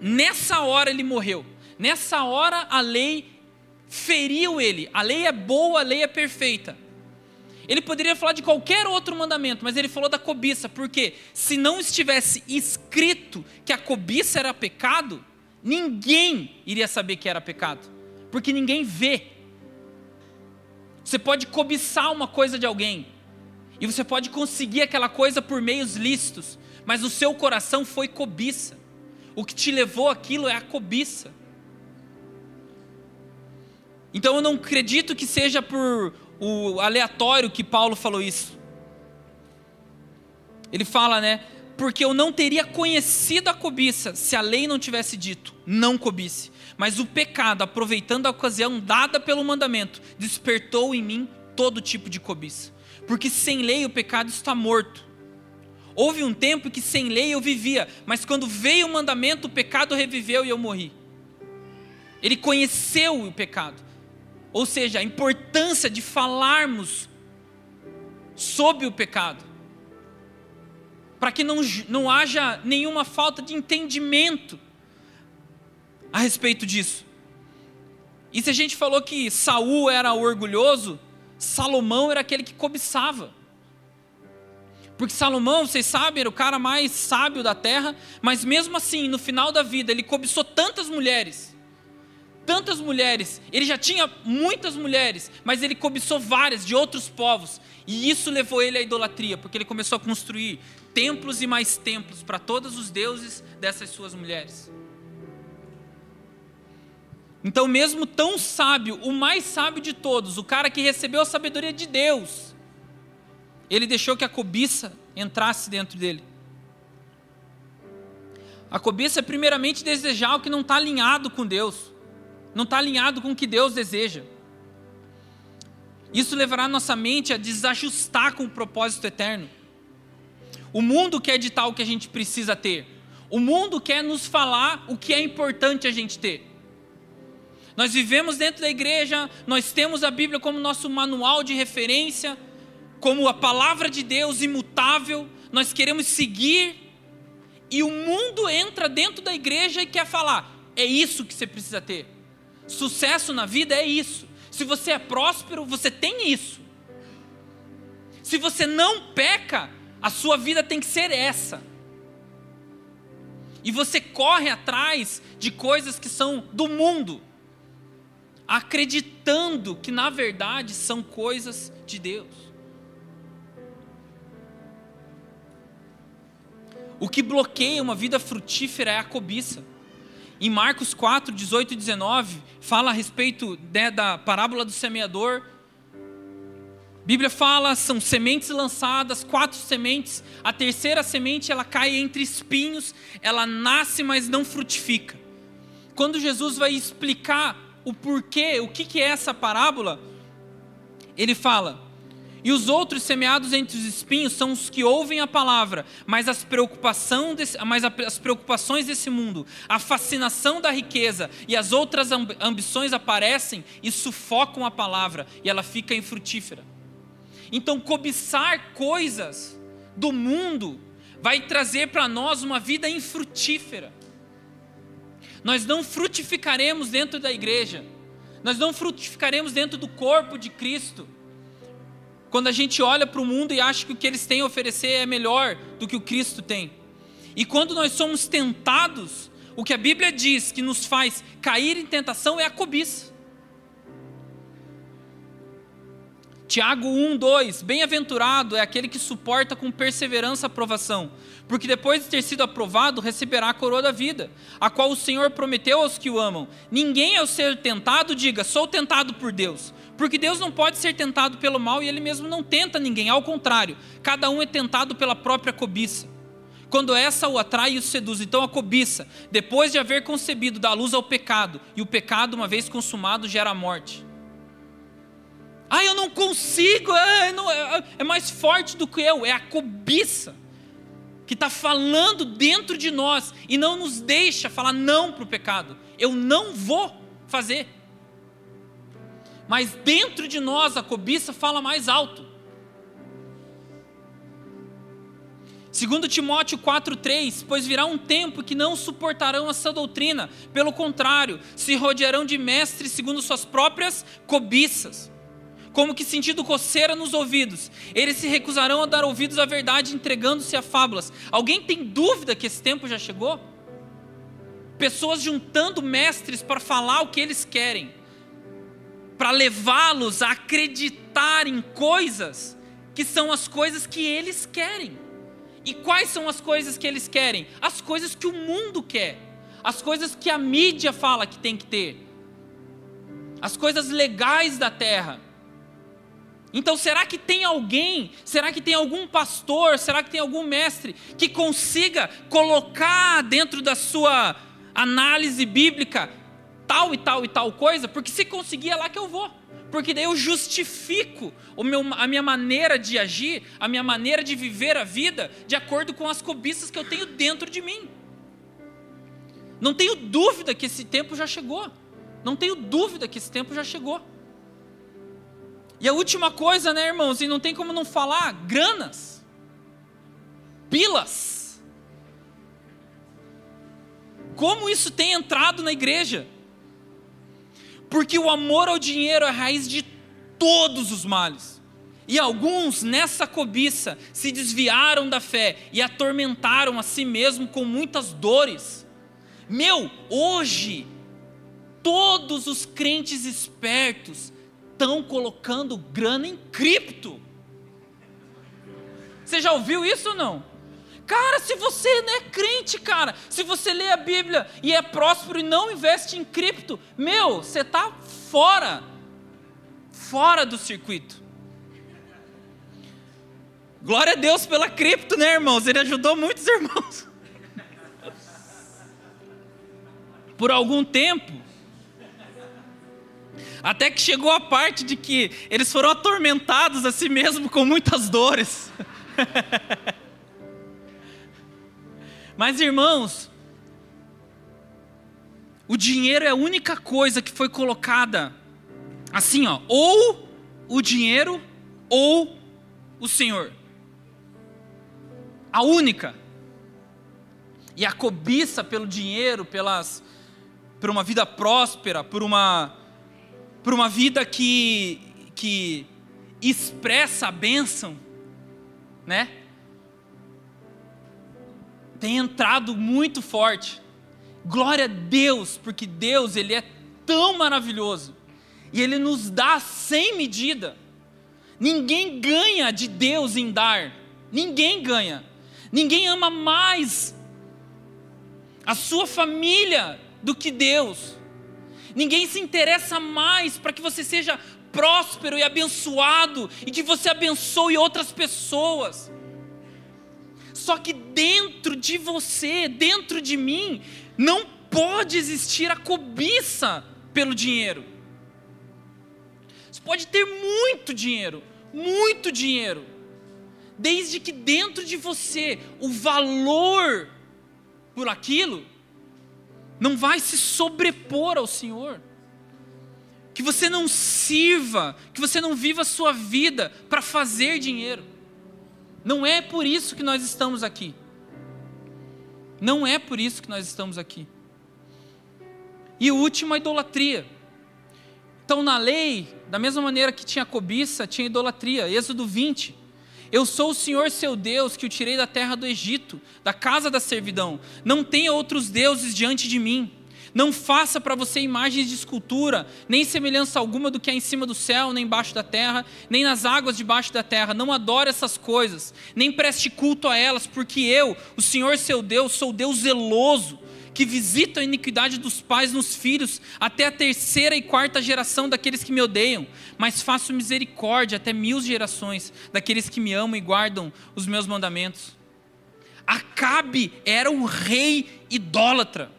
nessa hora ele morreu. Nessa hora a lei feriu ele. A lei é boa, a lei é perfeita. Ele poderia falar de qualquer outro mandamento, mas ele falou da cobiça, porque se não estivesse escrito que a cobiça era pecado, ninguém iria saber que era pecado, porque ninguém vê. Você pode cobiçar uma coisa de alguém, e você pode conseguir aquela coisa por meios lícitos, mas o seu coração foi cobiça. O que te levou aquilo é a cobiça. Então eu não acredito que seja por o aleatório que Paulo falou isso. Ele fala, né? Porque eu não teria conhecido a cobiça se a lei não tivesse dito, não cobice. Mas o pecado, aproveitando a ocasião dada pelo mandamento, despertou em mim todo tipo de cobiça. Porque sem lei o pecado está morto. Houve um tempo que sem lei eu vivia, mas quando veio o mandamento, o pecado reviveu e eu morri. Ele conheceu o pecado. Ou seja, a importância de falarmos sobre o pecado, para que não, não haja nenhuma falta de entendimento a respeito disso. E se a gente falou que Saul era orgulhoso, Salomão era aquele que cobiçava. Porque Salomão, vocês sabem, era o cara mais sábio da terra, mas mesmo assim, no final da vida, ele cobiçou tantas mulheres tantas mulheres, ele já tinha muitas mulheres, mas ele cobiçou várias de outros povos, e isso levou ele à idolatria, porque ele começou a construir templos e mais templos para todos os deuses dessas suas mulheres. Então, mesmo tão sábio, o mais sábio de todos, o cara que recebeu a sabedoria de Deus, ele deixou que a cobiça entrasse dentro dele. A cobiça é primeiramente desejar o que não está alinhado com Deus não está alinhado com o que Deus deseja. Isso levará nossa mente a desajustar com o propósito eterno. O mundo quer ditar o que a gente precisa ter. O mundo quer nos falar o que é importante a gente ter. Nós vivemos dentro da igreja, nós temos a Bíblia como nosso manual de referência, como a palavra de Deus imutável, nós queremos seguir, e o mundo entra dentro da igreja e quer falar: é isso que você precisa ter. Sucesso na vida é isso. Se você é próspero, você tem isso. Se você não peca, a sua vida tem que ser essa. E você corre atrás de coisas que são do mundo, acreditando que na verdade são coisas de Deus. O que bloqueia uma vida frutífera é a cobiça. Em Marcos 4, 18 e 19, fala a respeito né, da parábola do semeador. A Bíblia fala, são sementes lançadas, quatro sementes. A terceira semente, ela cai entre espinhos, ela nasce, mas não frutifica. Quando Jesus vai explicar o porquê, o que, que é essa parábola, ele fala: e os outros semeados entre os espinhos são os que ouvem a palavra, mas as, preocupação desse, mas as preocupações desse mundo, a fascinação da riqueza e as outras ambições aparecem e sufocam a palavra e ela fica infrutífera. Então, cobiçar coisas do mundo vai trazer para nós uma vida infrutífera. Nós não frutificaremos dentro da igreja, nós não frutificaremos dentro do corpo de Cristo quando a gente olha para o mundo e acha que o que eles têm a oferecer é melhor do que o Cristo tem. E quando nós somos tentados, o que a Bíblia diz que nos faz cair em tentação é a cobiça. Tiago 1, 2: Bem-aventurado é aquele que suporta com perseverança a provação, porque depois de ter sido aprovado, receberá a coroa da vida, a qual o Senhor prometeu aos que o amam. Ninguém, ao ser tentado, diga: Sou tentado por Deus, porque Deus não pode ser tentado pelo mal e ele mesmo não tenta ninguém, ao contrário, cada um é tentado pela própria cobiça. Quando essa o atrai e o seduz, então a cobiça, depois de haver concebido, dá luz ao pecado, e o pecado, uma vez consumado, gera a morte. Ah, eu não consigo, é, não, é, é mais forte do que eu. É a cobiça que está falando dentro de nós e não nos deixa falar não para o pecado. Eu não vou fazer. Mas dentro de nós a cobiça fala mais alto. Segundo Timóteo 4:3, pois virá um tempo que não suportarão essa doutrina, pelo contrário, se rodearão de mestres segundo suas próprias cobiças como que sentindo coceira nos ouvidos. Eles se recusarão a dar ouvidos à verdade, entregando-se a fábulas. Alguém tem dúvida que esse tempo já chegou? Pessoas juntando mestres para falar o que eles querem, para levá-los a acreditar em coisas que são as coisas que eles querem. E quais são as coisas que eles querem? As coisas que o mundo quer, as coisas que a mídia fala que tem que ter, as coisas legais da terra. Então, será que tem alguém, será que tem algum pastor, será que tem algum mestre que consiga colocar dentro da sua análise bíblica tal e tal e tal coisa? Porque se conseguir é lá que eu vou. Porque daí eu justifico meu, a minha maneira de agir, a minha maneira de viver a vida, de acordo com as cobiças que eu tenho dentro de mim. Não tenho dúvida que esse tempo já chegou. Não tenho dúvida que esse tempo já chegou. E a última coisa, né, irmãos, e não tem como não falar, granas, pilas. Como isso tem entrado na igreja? Porque o amor ao dinheiro é a raiz de todos os males. E alguns, nessa cobiça, se desviaram da fé e atormentaram a si mesmo com muitas dores. Meu, hoje, todos os crentes espertos estão colocando grana em cripto. Você já ouviu isso ou não? Cara, se você não é crente, cara, se você lê a Bíblia e é próspero e não investe em cripto, meu, você está fora, fora do circuito. Glória a Deus pela cripto, né, irmãos? Ele ajudou muitos irmãos. Por algum tempo, até que chegou a parte de que eles foram atormentados a si mesmo com muitas dores. Mas irmãos, o dinheiro é a única coisa que foi colocada assim, ó, ou o dinheiro ou o Senhor. A única. E a cobiça pelo dinheiro, pelas por uma vida próspera, por uma por uma vida que, que expressa a bênção, né? Tem entrado muito forte. Glória a Deus, porque Deus, Ele é tão maravilhoso. E Ele nos dá sem medida. Ninguém ganha de Deus em dar. Ninguém ganha. Ninguém ama mais a sua família do que Deus. Ninguém se interessa mais para que você seja próspero e abençoado e que você abençoe outras pessoas. Só que dentro de você, dentro de mim, não pode existir a cobiça pelo dinheiro. Você pode ter muito dinheiro, muito dinheiro, desde que dentro de você o valor por aquilo não vai se sobrepor ao Senhor. Que você não sirva, que você não viva a sua vida para fazer dinheiro. Não é por isso que nós estamos aqui. Não é por isso que nós estamos aqui. E o último, a idolatria. Então, na lei, da mesma maneira que tinha cobiça, tinha idolatria. Êxodo 20. Eu sou o Senhor seu Deus que o tirei da terra do Egito, da casa da servidão. Não tenha outros deuses diante de mim. Não faça para você imagens de escultura, nem semelhança alguma do que há em cima do céu, nem embaixo da terra, nem nas águas debaixo da terra. Não adore essas coisas, nem preste culto a elas, porque eu, o Senhor seu Deus, sou Deus zeloso, que visita a iniquidade dos pais nos filhos, até a terceira e quarta geração daqueles que me odeiam, mas faço misericórdia até mil gerações daqueles que me amam e guardam os meus mandamentos. Acabe era o rei idólatra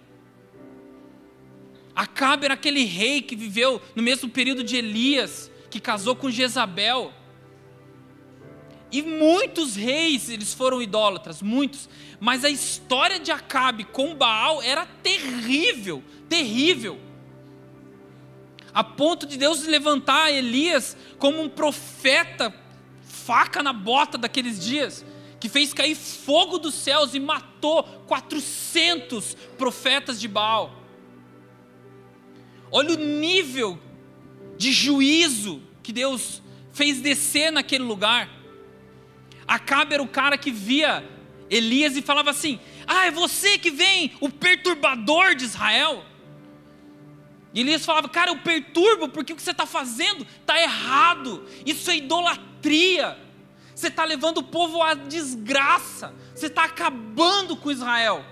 Acabe era aquele rei que viveu no mesmo período de Elias, que casou com Jezabel. E muitos reis, eles foram idólatras, muitos. Mas a história de Acabe com Baal era terrível, terrível. A ponto de Deus levantar Elias como um profeta, faca na bota daqueles dias, que fez cair fogo dos céus e matou 400 profetas de Baal. Olha o nível de juízo que Deus fez descer naquele lugar. Acabe era o cara que via Elias e falava assim: Ah, é você que vem, o perturbador de Israel. E Elias falava: Cara, eu perturbo porque o que você está fazendo está errado. Isso é idolatria. Você está levando o povo à desgraça. Você está acabando com Israel.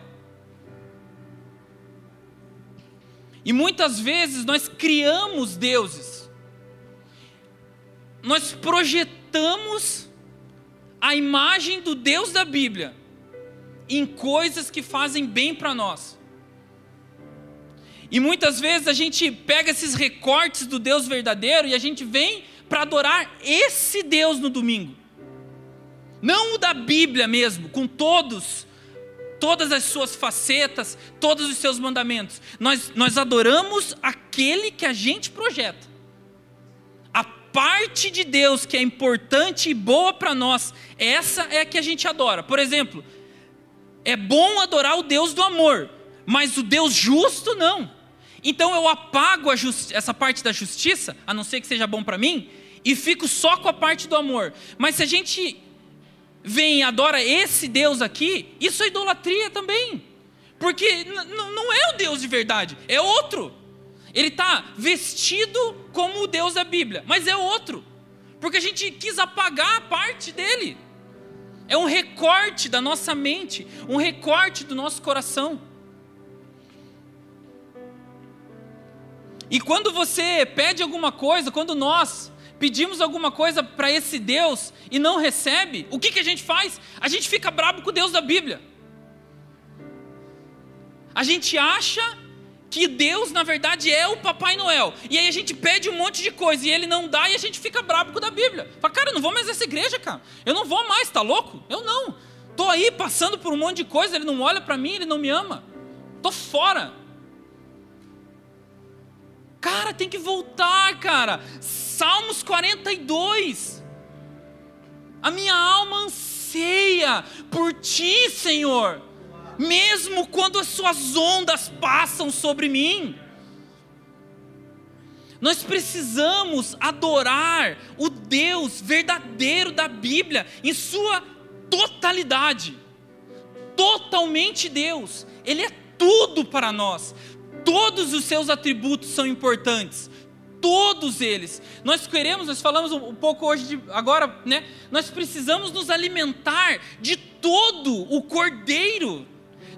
E muitas vezes nós criamos deuses, nós projetamos a imagem do Deus da Bíblia em coisas que fazem bem para nós. E muitas vezes a gente pega esses recortes do Deus verdadeiro e a gente vem para adorar esse Deus no domingo. Não o da Bíblia mesmo, com todos todas as suas facetas, todos os seus mandamentos. Nós, nós adoramos aquele que a gente projeta. A parte de Deus que é importante e boa para nós, essa é a que a gente adora. Por exemplo, é bom adorar o Deus do amor, mas o Deus justo não. Então eu apago essa parte da justiça, a não ser que seja bom para mim, e fico só com a parte do amor. Mas se a gente vem e adora esse Deus aqui, isso é idolatria também. Porque não é o Deus de verdade, é outro. Ele está vestido como o Deus da Bíblia, mas é outro. Porque a gente quis apagar a parte dele. É um recorte da nossa mente, um recorte do nosso coração. E quando você pede alguma coisa, quando nós pedimos alguma coisa para esse Deus e não recebe, o que, que a gente faz? A gente fica bravo com o Deus da Bíblia. A gente acha que Deus, na verdade, é o Papai Noel. E aí a gente pede um monte de coisa e ele não dá e a gente fica bravo com da Bíblia. Fala, cara, eu não vou mais nessa igreja, cara. Eu não vou mais, tá louco? Eu não. Tô aí passando por um monte de coisa, ele não olha para mim, ele não me ama. Tô fora. Cara, tem que voltar, cara. Salmos 42. A minha alma anseia por ti, Senhor, mesmo quando as suas ondas passam sobre mim. Nós precisamos adorar o Deus verdadeiro da Bíblia em sua totalidade. Totalmente Deus. Ele é tudo para nós. Todos os seus atributos são importantes todos eles. Nós queremos, nós falamos um pouco hoje, de, agora, né? Nós precisamos nos alimentar de todo o cordeiro.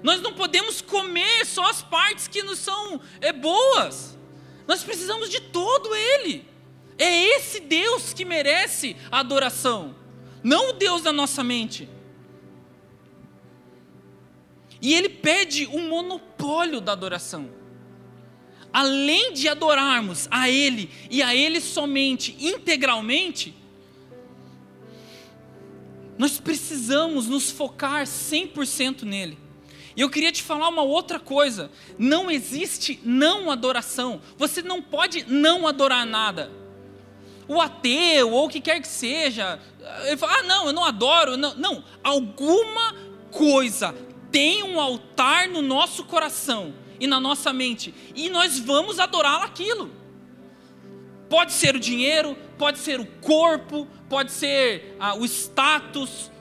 Nós não podemos comer só as partes que nos são é, boas. Nós precisamos de todo ele. É esse Deus que merece a adoração, não o Deus da nossa mente. E ele pede um monopólio da adoração além de adorarmos a Ele e a Ele somente, integralmente, nós precisamos nos focar 100% nele. E eu queria te falar uma outra coisa: não existe não adoração. Você não pode não adorar nada. O ateu, ou o que quer que seja, ele fala: ah, não, eu não adoro. Não, não. alguma coisa tem um altar no nosso coração e na nossa mente, e nós vamos adorá-lo aquilo. Pode ser o dinheiro, pode ser o corpo, pode ser ah, o status,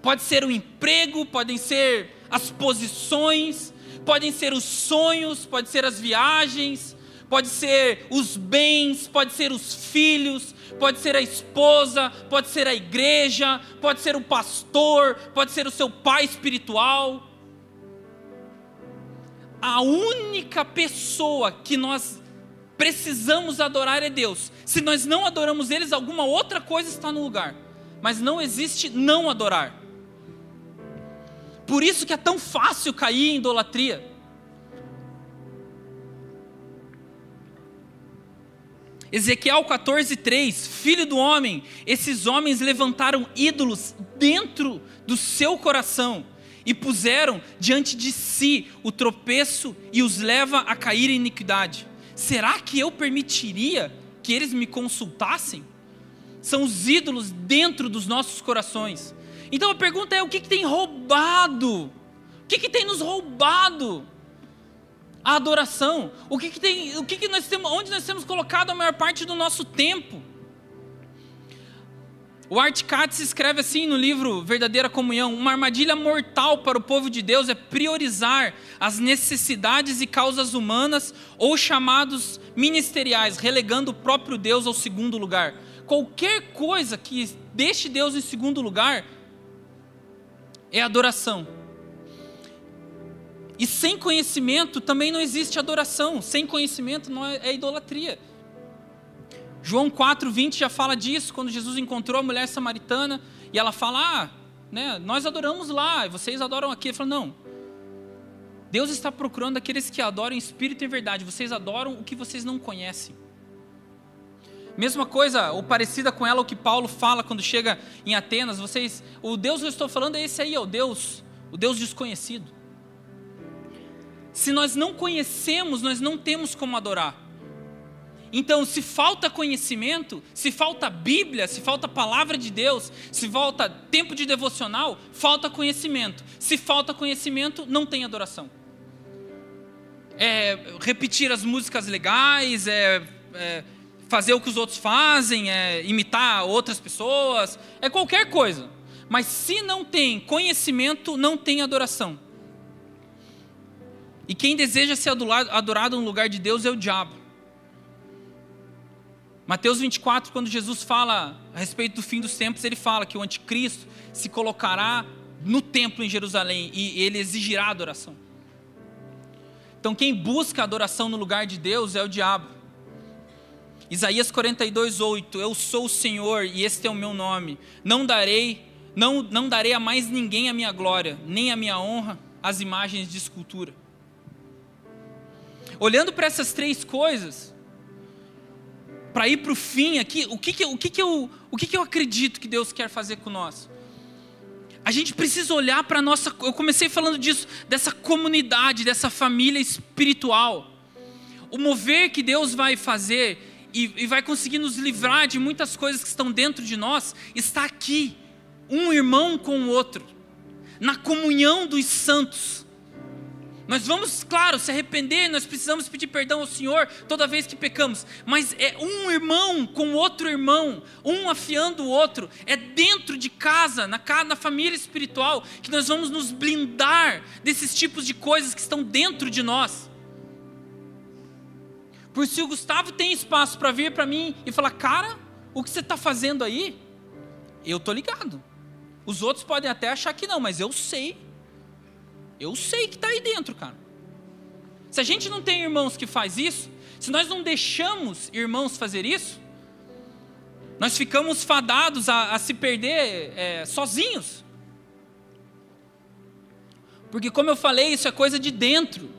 pode ser o emprego, podem ser as posições, podem ser os sonhos, pode ser as viagens, pode ser os bens, pode ser os filhos, pode ser a esposa, pode ser a igreja, pode ser o pastor, pode ser o seu pai espiritual. A única pessoa que nós precisamos adorar é Deus. Se nós não adoramos eles, alguma outra coisa está no lugar. Mas não existe não adorar. Por isso que é tão fácil cair em idolatria. Ezequiel 14:3, filho do homem, esses homens levantaram ídolos dentro do seu coração e puseram diante de si o tropeço e os leva a cair em iniquidade. Será que eu permitiria que eles me consultassem? São os ídolos dentro dos nossos corações. Então a pergunta é: o que, que tem roubado? O que, que tem nos roubado? A adoração. O que, que tem? O que, que nós temos? Onde nós temos colocado a maior parte do nosso tempo? O Art Katz escreve assim no livro Verdadeira Comunhão: uma armadilha mortal para o povo de Deus é priorizar as necessidades e causas humanas ou chamados ministeriais, relegando o próprio Deus ao segundo lugar. Qualquer coisa que deixe Deus em segundo lugar é adoração. E sem conhecimento também não existe adoração. Sem conhecimento não é, é idolatria. João 4:20 já fala disso, quando Jesus encontrou a mulher samaritana e ela fala: ah, né, nós adoramos lá, e vocês adoram aqui. Ele falou: não. Deus está procurando aqueles que adoram em espírito e em verdade. Vocês adoram o que vocês não conhecem. Mesma coisa, ou parecida com ela, o que Paulo fala quando chega em Atenas. Vocês, o Deus que eu estou falando é esse aí, é o Deus, o Deus desconhecido. Se nós não conhecemos, nós não temos como adorar. Então, se falta conhecimento, se falta Bíblia, se falta palavra de Deus, se falta tempo de devocional, falta conhecimento. Se falta conhecimento, não tem adoração. É repetir as músicas legais, é, é fazer o que os outros fazem, é imitar outras pessoas, é qualquer coisa. Mas se não tem conhecimento, não tem adoração. E quem deseja ser adorado no lugar de Deus é o diabo. Mateus 24, quando Jesus fala a respeito do fim dos tempos, ele fala que o anticristo se colocará no templo em Jerusalém e ele exigirá adoração. Então, quem busca adoração no lugar de Deus é o diabo. Isaías 42, 8: Eu sou o Senhor e este é o meu nome. Não darei, não, não darei a mais ninguém a minha glória, nem a minha honra, as imagens de escultura. Olhando para essas três coisas, para ir para o fim aqui, o que, que, o, que, que, eu, o que, que eu acredito que Deus quer fazer com nós? A gente precisa olhar para a nossa. Eu comecei falando disso, dessa comunidade, dessa família espiritual. O mover que Deus vai fazer e, e vai conseguir nos livrar de muitas coisas que estão dentro de nós, está aqui, um irmão com o outro, na comunhão dos santos nós vamos, claro, se arrepender, nós precisamos pedir perdão ao Senhor toda vez que pecamos, mas é um irmão com outro irmão, um afiando o outro, é dentro de casa, na, na família espiritual, que nós vamos nos blindar desses tipos de coisas que estão dentro de nós. Por se o Gustavo tem espaço para vir para mim e falar, cara, o que você está fazendo aí? Eu tô ligado. Os outros podem até achar que não, mas eu sei eu sei que está aí dentro, cara. Se a gente não tem irmãos que faz isso, se nós não deixamos irmãos fazer isso, nós ficamos fadados a, a se perder é, sozinhos. Porque, como eu falei, isso é coisa de dentro,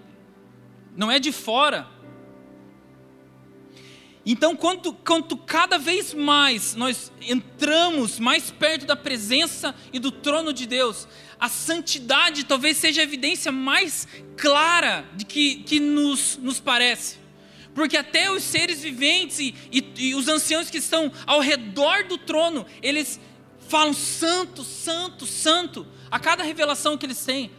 não é de fora. Então, quanto, quanto cada vez mais nós entramos mais perto da presença e do trono de Deus, a santidade talvez seja a evidência mais clara de que, que nos, nos parece. Porque até os seres viventes e, e, e os anciãos que estão ao redor do trono, eles falam santo, santo, santo, a cada revelação que eles têm.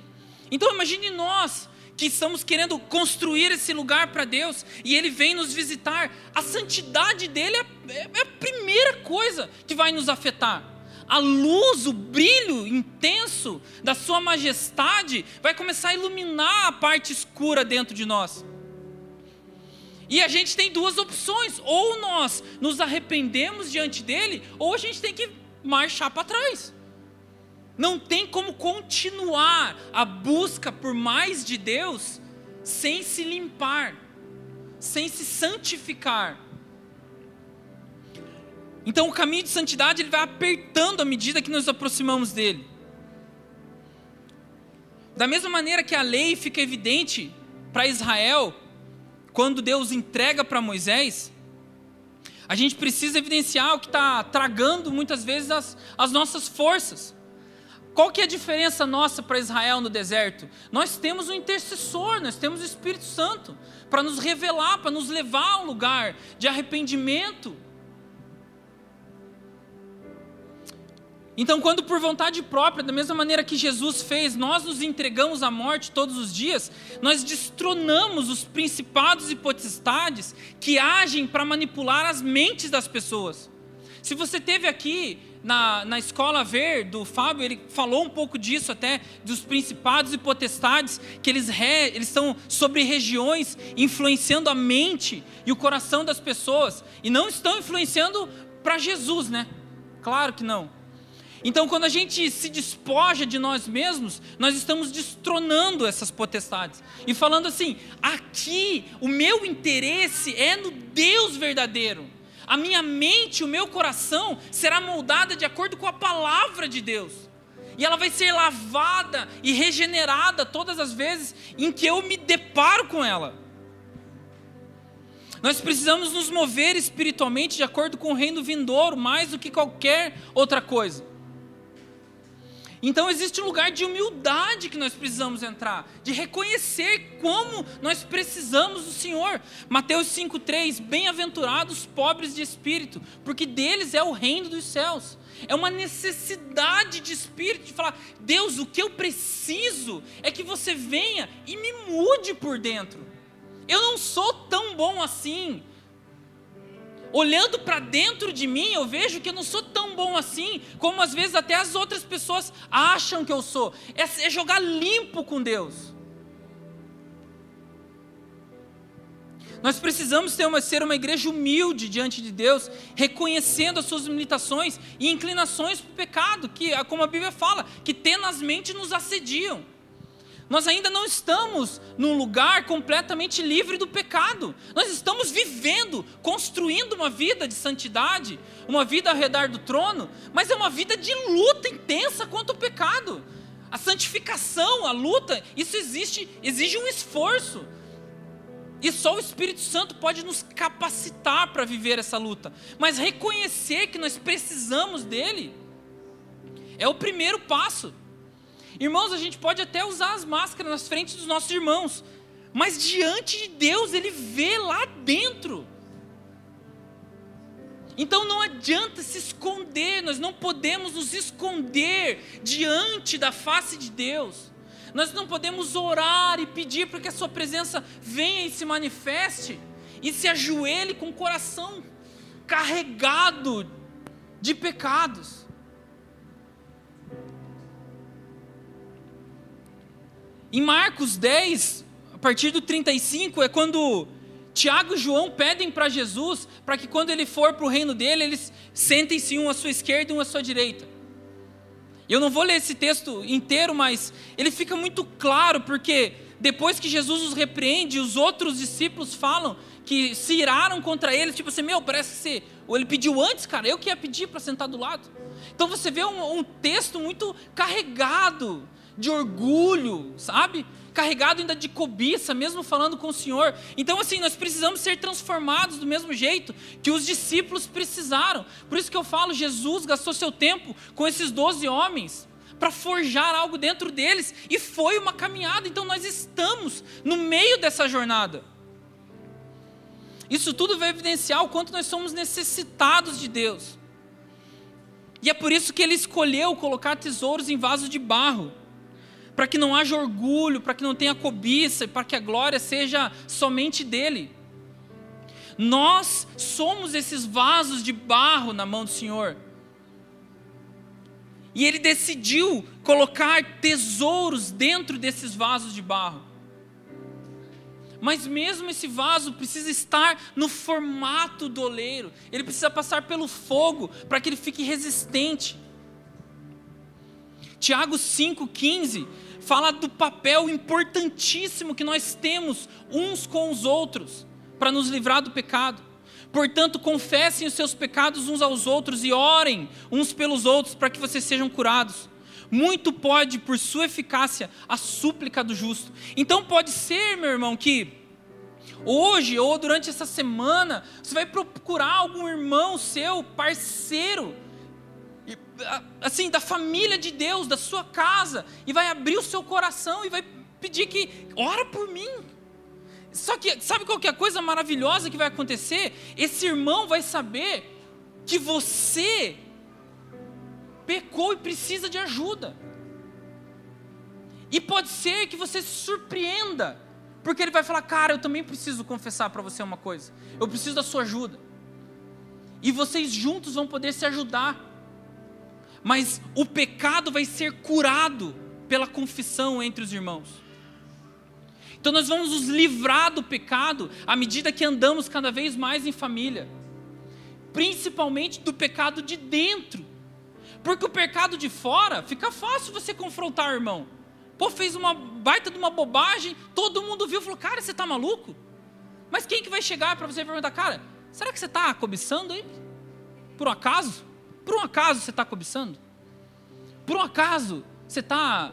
Então imagine nós, que estamos querendo construir esse lugar para Deus e Ele vem nos visitar, a santidade dele é, é, é, a primeira coisa que vai nos afetar. a luz, o brilho intenso da Sua majestade vai começar a iluminar a parte escura dentro de nós. E a gente tem duas opções: ou nós nos arrependemos diante dele, ou a gente tem que marchar para trás. Não tem como continuar a busca por mais de Deus sem se limpar, sem se santificar. Então o caminho de santidade ele vai apertando à medida que nos aproximamos dele. Da mesma maneira que a lei fica evidente para Israel, quando Deus entrega para Moisés, a gente precisa evidenciar o que está tragando muitas vezes as, as nossas forças. Qual que é a diferença nossa para Israel no deserto? Nós temos um intercessor, nós temos o Espírito Santo para nos revelar, para nos levar a um lugar de arrependimento, Então, quando por vontade própria, da mesma maneira que Jesus fez, nós nos entregamos à morte todos os dias, nós destronamos os principados e potestades que agem para manipular as mentes das pessoas. Se você teve aqui na, na escola ver do Fábio, ele falou um pouco disso até, dos principados e potestades, que eles, re, eles estão sobre regiões influenciando a mente e o coração das pessoas, e não estão influenciando para Jesus, né? Claro que não. Então, quando a gente se despoja de nós mesmos, nós estamos destronando essas potestades e falando assim: aqui o meu interesse é no Deus verdadeiro. A minha mente, o meu coração será moldada de acordo com a palavra de Deus. E ela vai ser lavada e regenerada todas as vezes em que eu me deparo com ela. Nós precisamos nos mover espiritualmente de acordo com o reino vindouro, mais do que qualquer outra coisa. Então existe um lugar de humildade que nós precisamos entrar, de reconhecer como nós precisamos do Senhor. Mateus 5:3, bem-aventurados os pobres de espírito, porque deles é o reino dos céus. É uma necessidade de espírito de falar: Deus, o que eu preciso é que você venha e me mude por dentro. Eu não sou tão bom assim olhando para dentro de mim, eu vejo que eu não sou tão bom assim, como às vezes até as outras pessoas acham que eu sou. É, é jogar limpo com Deus. Nós precisamos ter uma, ser uma igreja humilde diante de Deus, reconhecendo as suas limitações e inclinações para o pecado, que, como a Bíblia fala, que tenazmente nos assediam. Nós ainda não estamos num lugar completamente livre do pecado. Nós estamos vivendo, construindo uma vida de santidade, uma vida ao redor do trono, mas é uma vida de luta intensa contra o pecado. A santificação, a luta, isso existe, exige um esforço. E só o Espírito Santo pode nos capacitar para viver essa luta. Mas reconhecer que nós precisamos dele é o primeiro passo. Irmãos, a gente pode até usar as máscaras nas frente dos nossos irmãos, mas diante de Deus, Ele vê lá dentro. Então não adianta se esconder, nós não podemos nos esconder diante da face de Deus. Nós não podemos orar e pedir para que a Sua presença venha e se manifeste, e se ajoelhe com o coração carregado de pecados. Em Marcos 10, a partir do 35, é quando Tiago e João pedem para Jesus para que quando ele for para o reino dele, eles sentem-se um à sua esquerda e um à sua direita. Eu não vou ler esse texto inteiro, mas ele fica muito claro, porque depois que Jesus os repreende, os outros discípulos falam que se iraram contra ele, tipo assim, meu, parece que você, ou ele pediu antes, cara, eu que ia pedir para sentar do lado. Então você vê um, um texto muito carregado de orgulho, sabe? Carregado ainda de cobiça, mesmo falando com o Senhor. Então, assim, nós precisamos ser transformados do mesmo jeito que os discípulos precisaram. Por isso que eu falo, Jesus gastou seu tempo com esses doze homens para forjar algo dentro deles e foi uma caminhada. Então, nós estamos no meio dessa jornada. Isso tudo vai evidenciar o quanto nós somos necessitados de Deus. E é por isso que ele escolheu colocar tesouros em vasos de barro para que não haja orgulho, para que não tenha cobiça, para que a glória seja somente dele. Nós somos esses vasos de barro na mão do Senhor. E ele decidiu colocar tesouros dentro desses vasos de barro. Mas mesmo esse vaso precisa estar no formato do oleiro. Ele precisa passar pelo fogo para que ele fique resistente. Tiago 5,15 fala do papel importantíssimo que nós temos uns com os outros para nos livrar do pecado. Portanto, confessem os seus pecados uns aos outros e orem uns pelos outros para que vocês sejam curados. Muito pode, por sua eficácia, a súplica do justo. Então, pode ser, meu irmão, que hoje ou durante essa semana você vai procurar algum irmão seu, parceiro, assim, da família de Deus, da sua casa, e vai abrir o seu coração e vai pedir que ora por mim. Só que sabe qual que é a coisa maravilhosa que vai acontecer? Esse irmão vai saber que você pecou e precisa de ajuda. E pode ser que você se surpreenda, porque ele vai falar: "Cara, eu também preciso confessar para você uma coisa. Eu preciso da sua ajuda." E vocês juntos vão poder se ajudar mas o pecado vai ser curado pela confissão entre os irmãos. Então nós vamos nos livrar do pecado à medida que andamos cada vez mais em família, principalmente do pecado de dentro, porque o pecado de fora fica fácil você confrontar irmão. Pô, fez uma baita de uma bobagem, todo mundo viu e falou: Cara, você está maluco? Mas quem que vai chegar para você perguntar, cara, será que você está cobiçando aí? Por um acaso? Por um acaso você está cobiçando? Por um acaso você está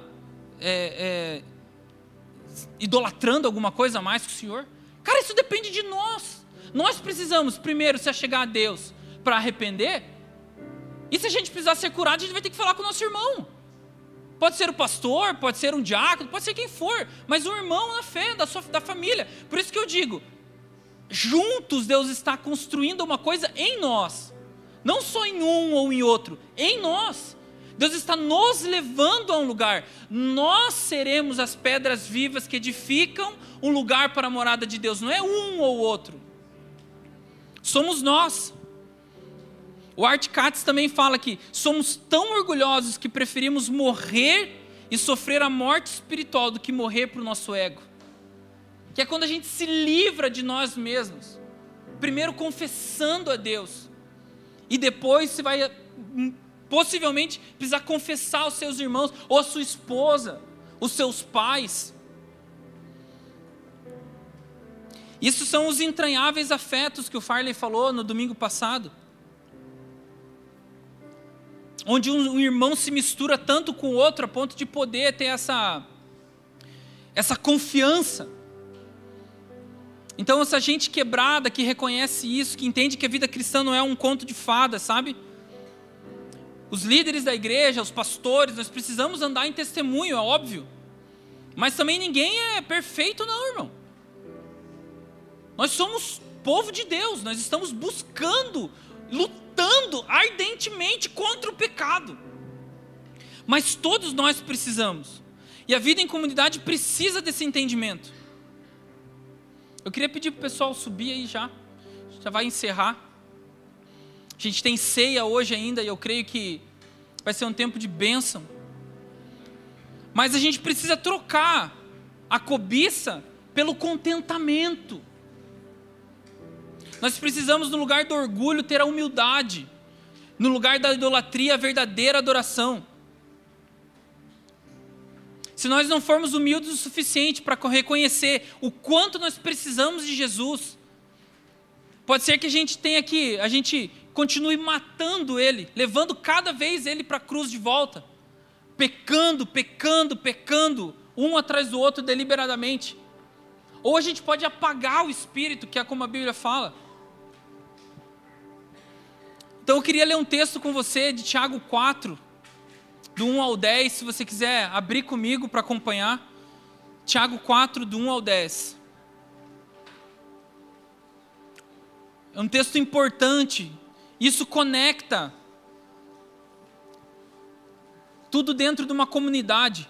é, é, idolatrando alguma coisa a mais que o Senhor? Cara, isso depende de nós. Nós precisamos primeiro se achegar a Deus para arrepender. E se a gente precisar ser curado, a gente vai ter que falar com o nosso irmão. Pode ser o pastor, pode ser um diácono, pode ser quem for, mas um irmão na fé da sua da família. Por isso que eu digo, juntos Deus está construindo uma coisa em nós. Não só em um ou em outro, em nós. Deus está nos levando a um lugar. Nós seremos as pedras vivas que edificam um lugar para a morada de Deus. Não é um ou outro. Somos nós. O Art Katz também fala que somos tão orgulhosos que preferimos morrer e sofrer a morte espiritual do que morrer para o nosso ego. Que é quando a gente se livra de nós mesmos. Primeiro confessando a Deus e depois você vai hum, possivelmente precisar confessar aos seus irmãos, ou a sua esposa, os seus pais. Isso são os entranháveis afetos que o Farley falou no domingo passado. Onde um irmão se mistura tanto com o outro a ponto de poder ter essa, essa confiança. Então, essa gente quebrada que reconhece isso, que entende que a vida cristã não é um conto de fadas, sabe? Os líderes da igreja, os pastores, nós precisamos andar em testemunho, é óbvio. Mas também ninguém é perfeito, não, irmão. Nós somos povo de Deus, nós estamos buscando, lutando ardentemente contra o pecado. Mas todos nós precisamos. E a vida em comunidade precisa desse entendimento. Eu queria pedir para o pessoal subir aí já. Já vai encerrar. A gente tem ceia hoje ainda e eu creio que vai ser um tempo de bênção. Mas a gente precisa trocar a cobiça pelo contentamento. Nós precisamos, no lugar do orgulho, ter a humildade. No lugar da idolatria, a verdadeira adoração. Se nós não formos humildes o suficiente para reconhecer o quanto nós precisamos de Jesus, pode ser que a gente tenha que, a gente continue matando ele, levando cada vez ele para a cruz de volta, pecando, pecando, pecando, um atrás do outro deliberadamente. Ou a gente pode apagar o espírito, que é como a Bíblia fala. Então eu queria ler um texto com você de Tiago 4, do 1 ao 10, se você quiser abrir comigo para acompanhar. Tiago 4, do 1 ao 10. É um texto importante. Isso conecta tudo dentro de uma comunidade.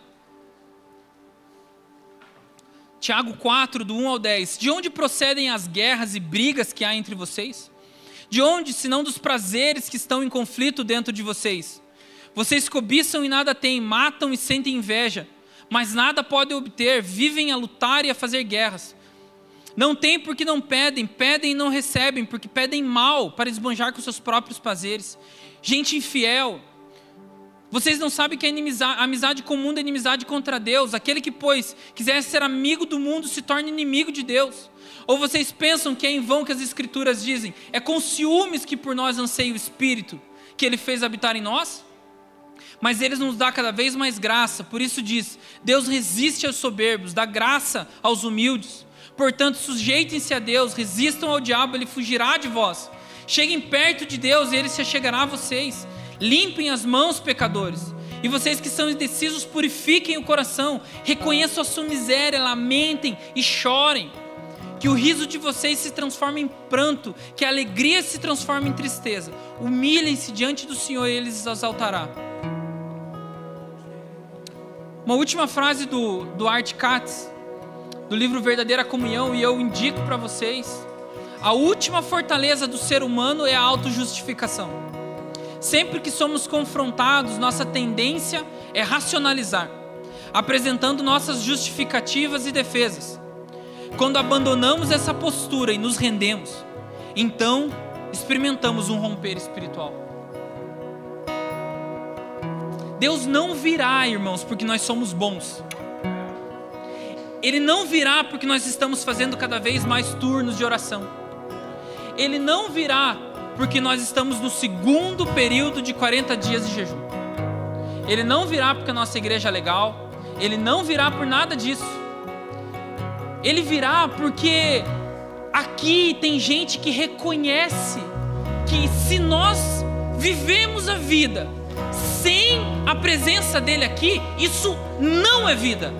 Tiago 4, do 1 ao 10. De onde procedem as guerras e brigas que há entre vocês? De onde, senão dos prazeres que estão em conflito dentro de vocês? Vocês cobiçam e nada têm, matam e sentem inveja, mas nada podem obter, vivem a lutar e a fazer guerras. Não têm porque não pedem, pedem e não recebem, porque pedem mal para esbanjar com seus próprios prazeres. Gente infiel, vocês não sabem que a, inimizade, a amizade comum é inimizade contra Deus. Aquele que, pois, quiser ser amigo do mundo se torna inimigo de Deus. Ou vocês pensam que é em vão que as Escrituras dizem, é com ciúmes que por nós anseia o Espírito, que Ele fez habitar em nós? Mas Ele nos dá cada vez mais graça, por isso diz: Deus resiste aos soberbos, dá graça aos humildes. Portanto, sujeitem-se a Deus, resistam ao diabo, ele fugirá de vós. Cheguem perto de Deus e ele se achegará a vocês. Limpem as mãos, pecadores. E vocês que são indecisos, purifiquem o coração. Reconheçam a sua miséria, lamentem e chorem. Que o riso de vocês se transforme em pranto, que a alegria se transforme em tristeza. Humilhem-se diante do Senhor e Ele os exaltará. Uma última frase do, do Art Katz, do livro Verdadeira Comunhão, e eu indico para vocês. A última fortaleza do ser humano é a autojustificação. Sempre que somos confrontados, nossa tendência é racionalizar, apresentando nossas justificativas e defesas. Quando abandonamos essa postura e nos rendemos, então experimentamos um romper espiritual. Deus não virá, irmãos, porque nós somos bons. Ele não virá porque nós estamos fazendo cada vez mais turnos de oração. Ele não virá porque nós estamos no segundo período de 40 dias de jejum. Ele não virá porque a nossa igreja é legal, ele não virá por nada disso. Ele virá porque aqui tem gente que reconhece que se nós vivemos a vida sem a presença dele aqui, isso não é vida.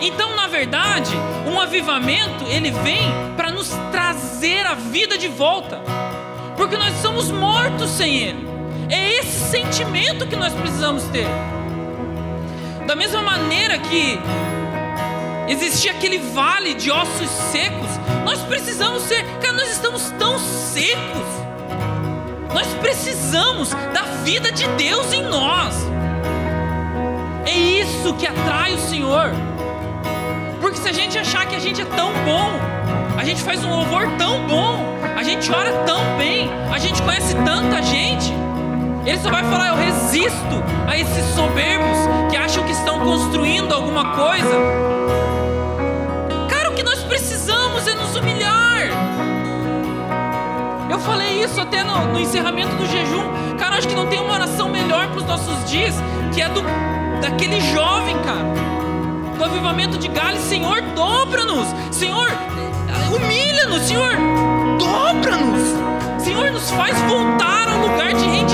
Então, na verdade, um avivamento ele vem para nos trazer a vida de volta porque nós somos mortos sem Ele. É esse sentimento que nós precisamos ter. Da mesma maneira que existia aquele vale de ossos secos, nós precisamos ser, cara, nós estamos tão secos. Nós precisamos da vida de Deus em nós. É isso que atrai o Senhor. Porque se a gente achar que a gente é tão bom, a gente faz um louvor tão bom, a gente ora tão bem, a gente conhece tanta gente. Ele só vai falar: Eu resisto a esses soberbos que acham que estão construindo alguma coisa. Cara, o que nós precisamos é nos humilhar. Eu falei isso até no, no encerramento do jejum. Cara, acho que não tem uma oração melhor para os nossos dias que é do daquele jovem, cara. Do avivamento de Gales, Senhor, dobra-nos. Senhor, humilha-nos, Senhor, dobra-nos. Senhor, nos faz voltar ao lugar de rendição,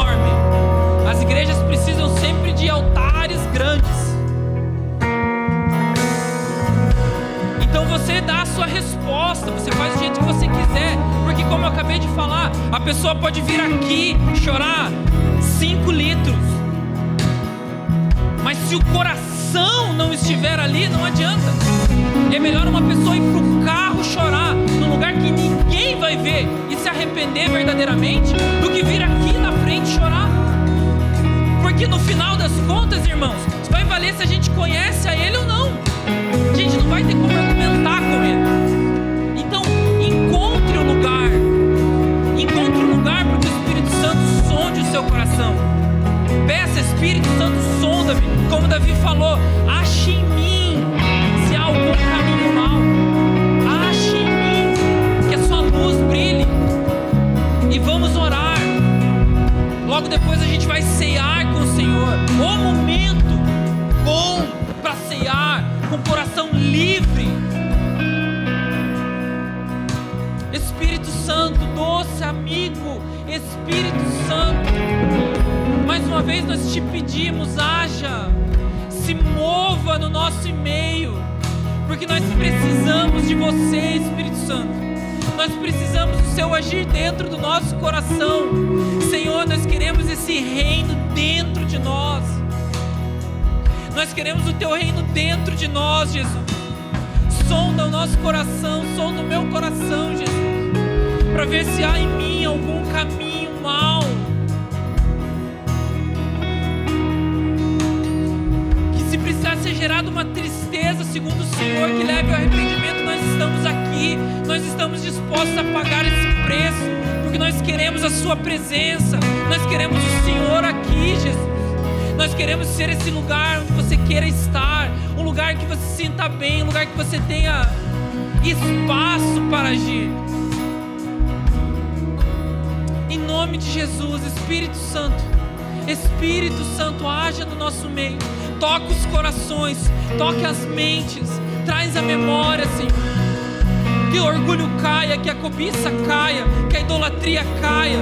As igrejas precisam sempre de altares grandes. Então você dá a sua resposta, você faz do jeito que você quiser, porque como eu acabei de falar, a pessoa pode vir aqui chorar 5 litros, mas se o coração não estiver ali, não adianta. É melhor uma pessoa ir pro carro chorar num lugar que ninguém vai ver e se arrepender verdadeiramente do que vir aqui na frente chorar. Porque no final das contas, irmãos, vai valer se a gente conhece a Ele ou não. A gente não vai ter como argumentar com Ele. Então, encontre o um lugar. Encontre um lugar para que o Espírito Santo sonde o seu coração. Peça, Espírito Santo, sonda-me. Como Davi falou, ache em mim se há algum caminho mal. Ache em mim que a sua luz brilhe. E vamos orar. Logo depois a gente vai ceiar com Senhor. O momento bom para ceiar com o coração livre. Espírito Santo, doce amigo, Espírito Santo, mais uma vez nós te pedimos, haja, se mova no nosso meio, porque nós precisamos de você, Espírito Santo. Nós precisamos do seu agir dentro do nosso coração. Senhor, nós queremos esse reino dentro de nós. Nós queremos o teu reino dentro de nós, Jesus. Sonda o nosso coração, sonda o meu coração, Jesus, para ver se há em mim algum caminho mal. Que se precisar ser gerada uma tristeza, segundo o Senhor, que leve ao arrependimento, nós estamos aqui, nós estamos dispostos a pagar esse preço, porque nós queremos a Sua presença, nós queremos o Senhor aqui, Jesus. Nós queremos ser esse lugar onde você queira estar, um lugar que você se sinta bem, um lugar que você tenha espaço para agir. Em nome de Jesus, Espírito Santo, Espírito Santo, haja no nosso meio, toca os corações, toque as mentes, traz a memória, Senhor. Que o orgulho caia, que a cobiça caia, que a idolatria caia,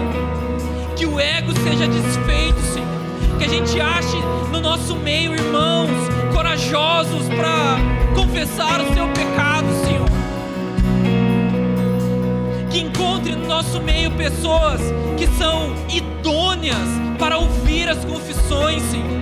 que o ego seja desfeito, Senhor que a gente ache no nosso meio irmãos corajosos para confessar o seu pecado, Senhor. Que encontre no nosso meio pessoas que são idôneas para ouvir as confissões, Senhor.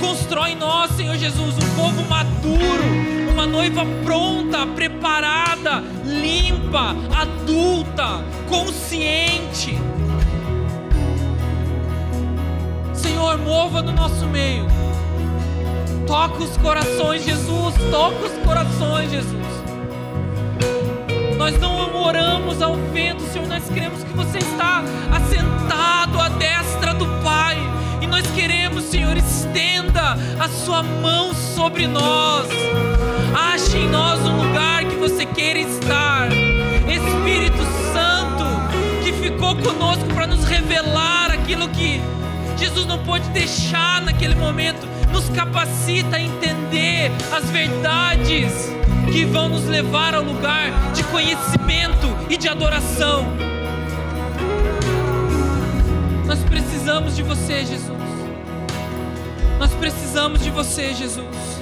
Constrói em nós, Senhor Jesus, um povo maduro, uma noiva pronta, preparada, limpa, adulta, consciente Senhor, mova no nosso meio. Toca os corações, Jesus. Toca os corações, Jesus. Nós não oramos ao vento, Senhor. Nós queremos que você está assentado à destra do Pai. E nós queremos, Senhor, estenda a sua mão sobre nós. Ache em nós um lugar que você queira estar. Espírito Santo, que ficou conosco para nos revelar aquilo que Jesus não pode deixar naquele momento, nos capacita a entender as verdades que vão nos levar ao lugar de conhecimento e de adoração. Nós precisamos de você, Jesus. Nós precisamos de você, Jesus.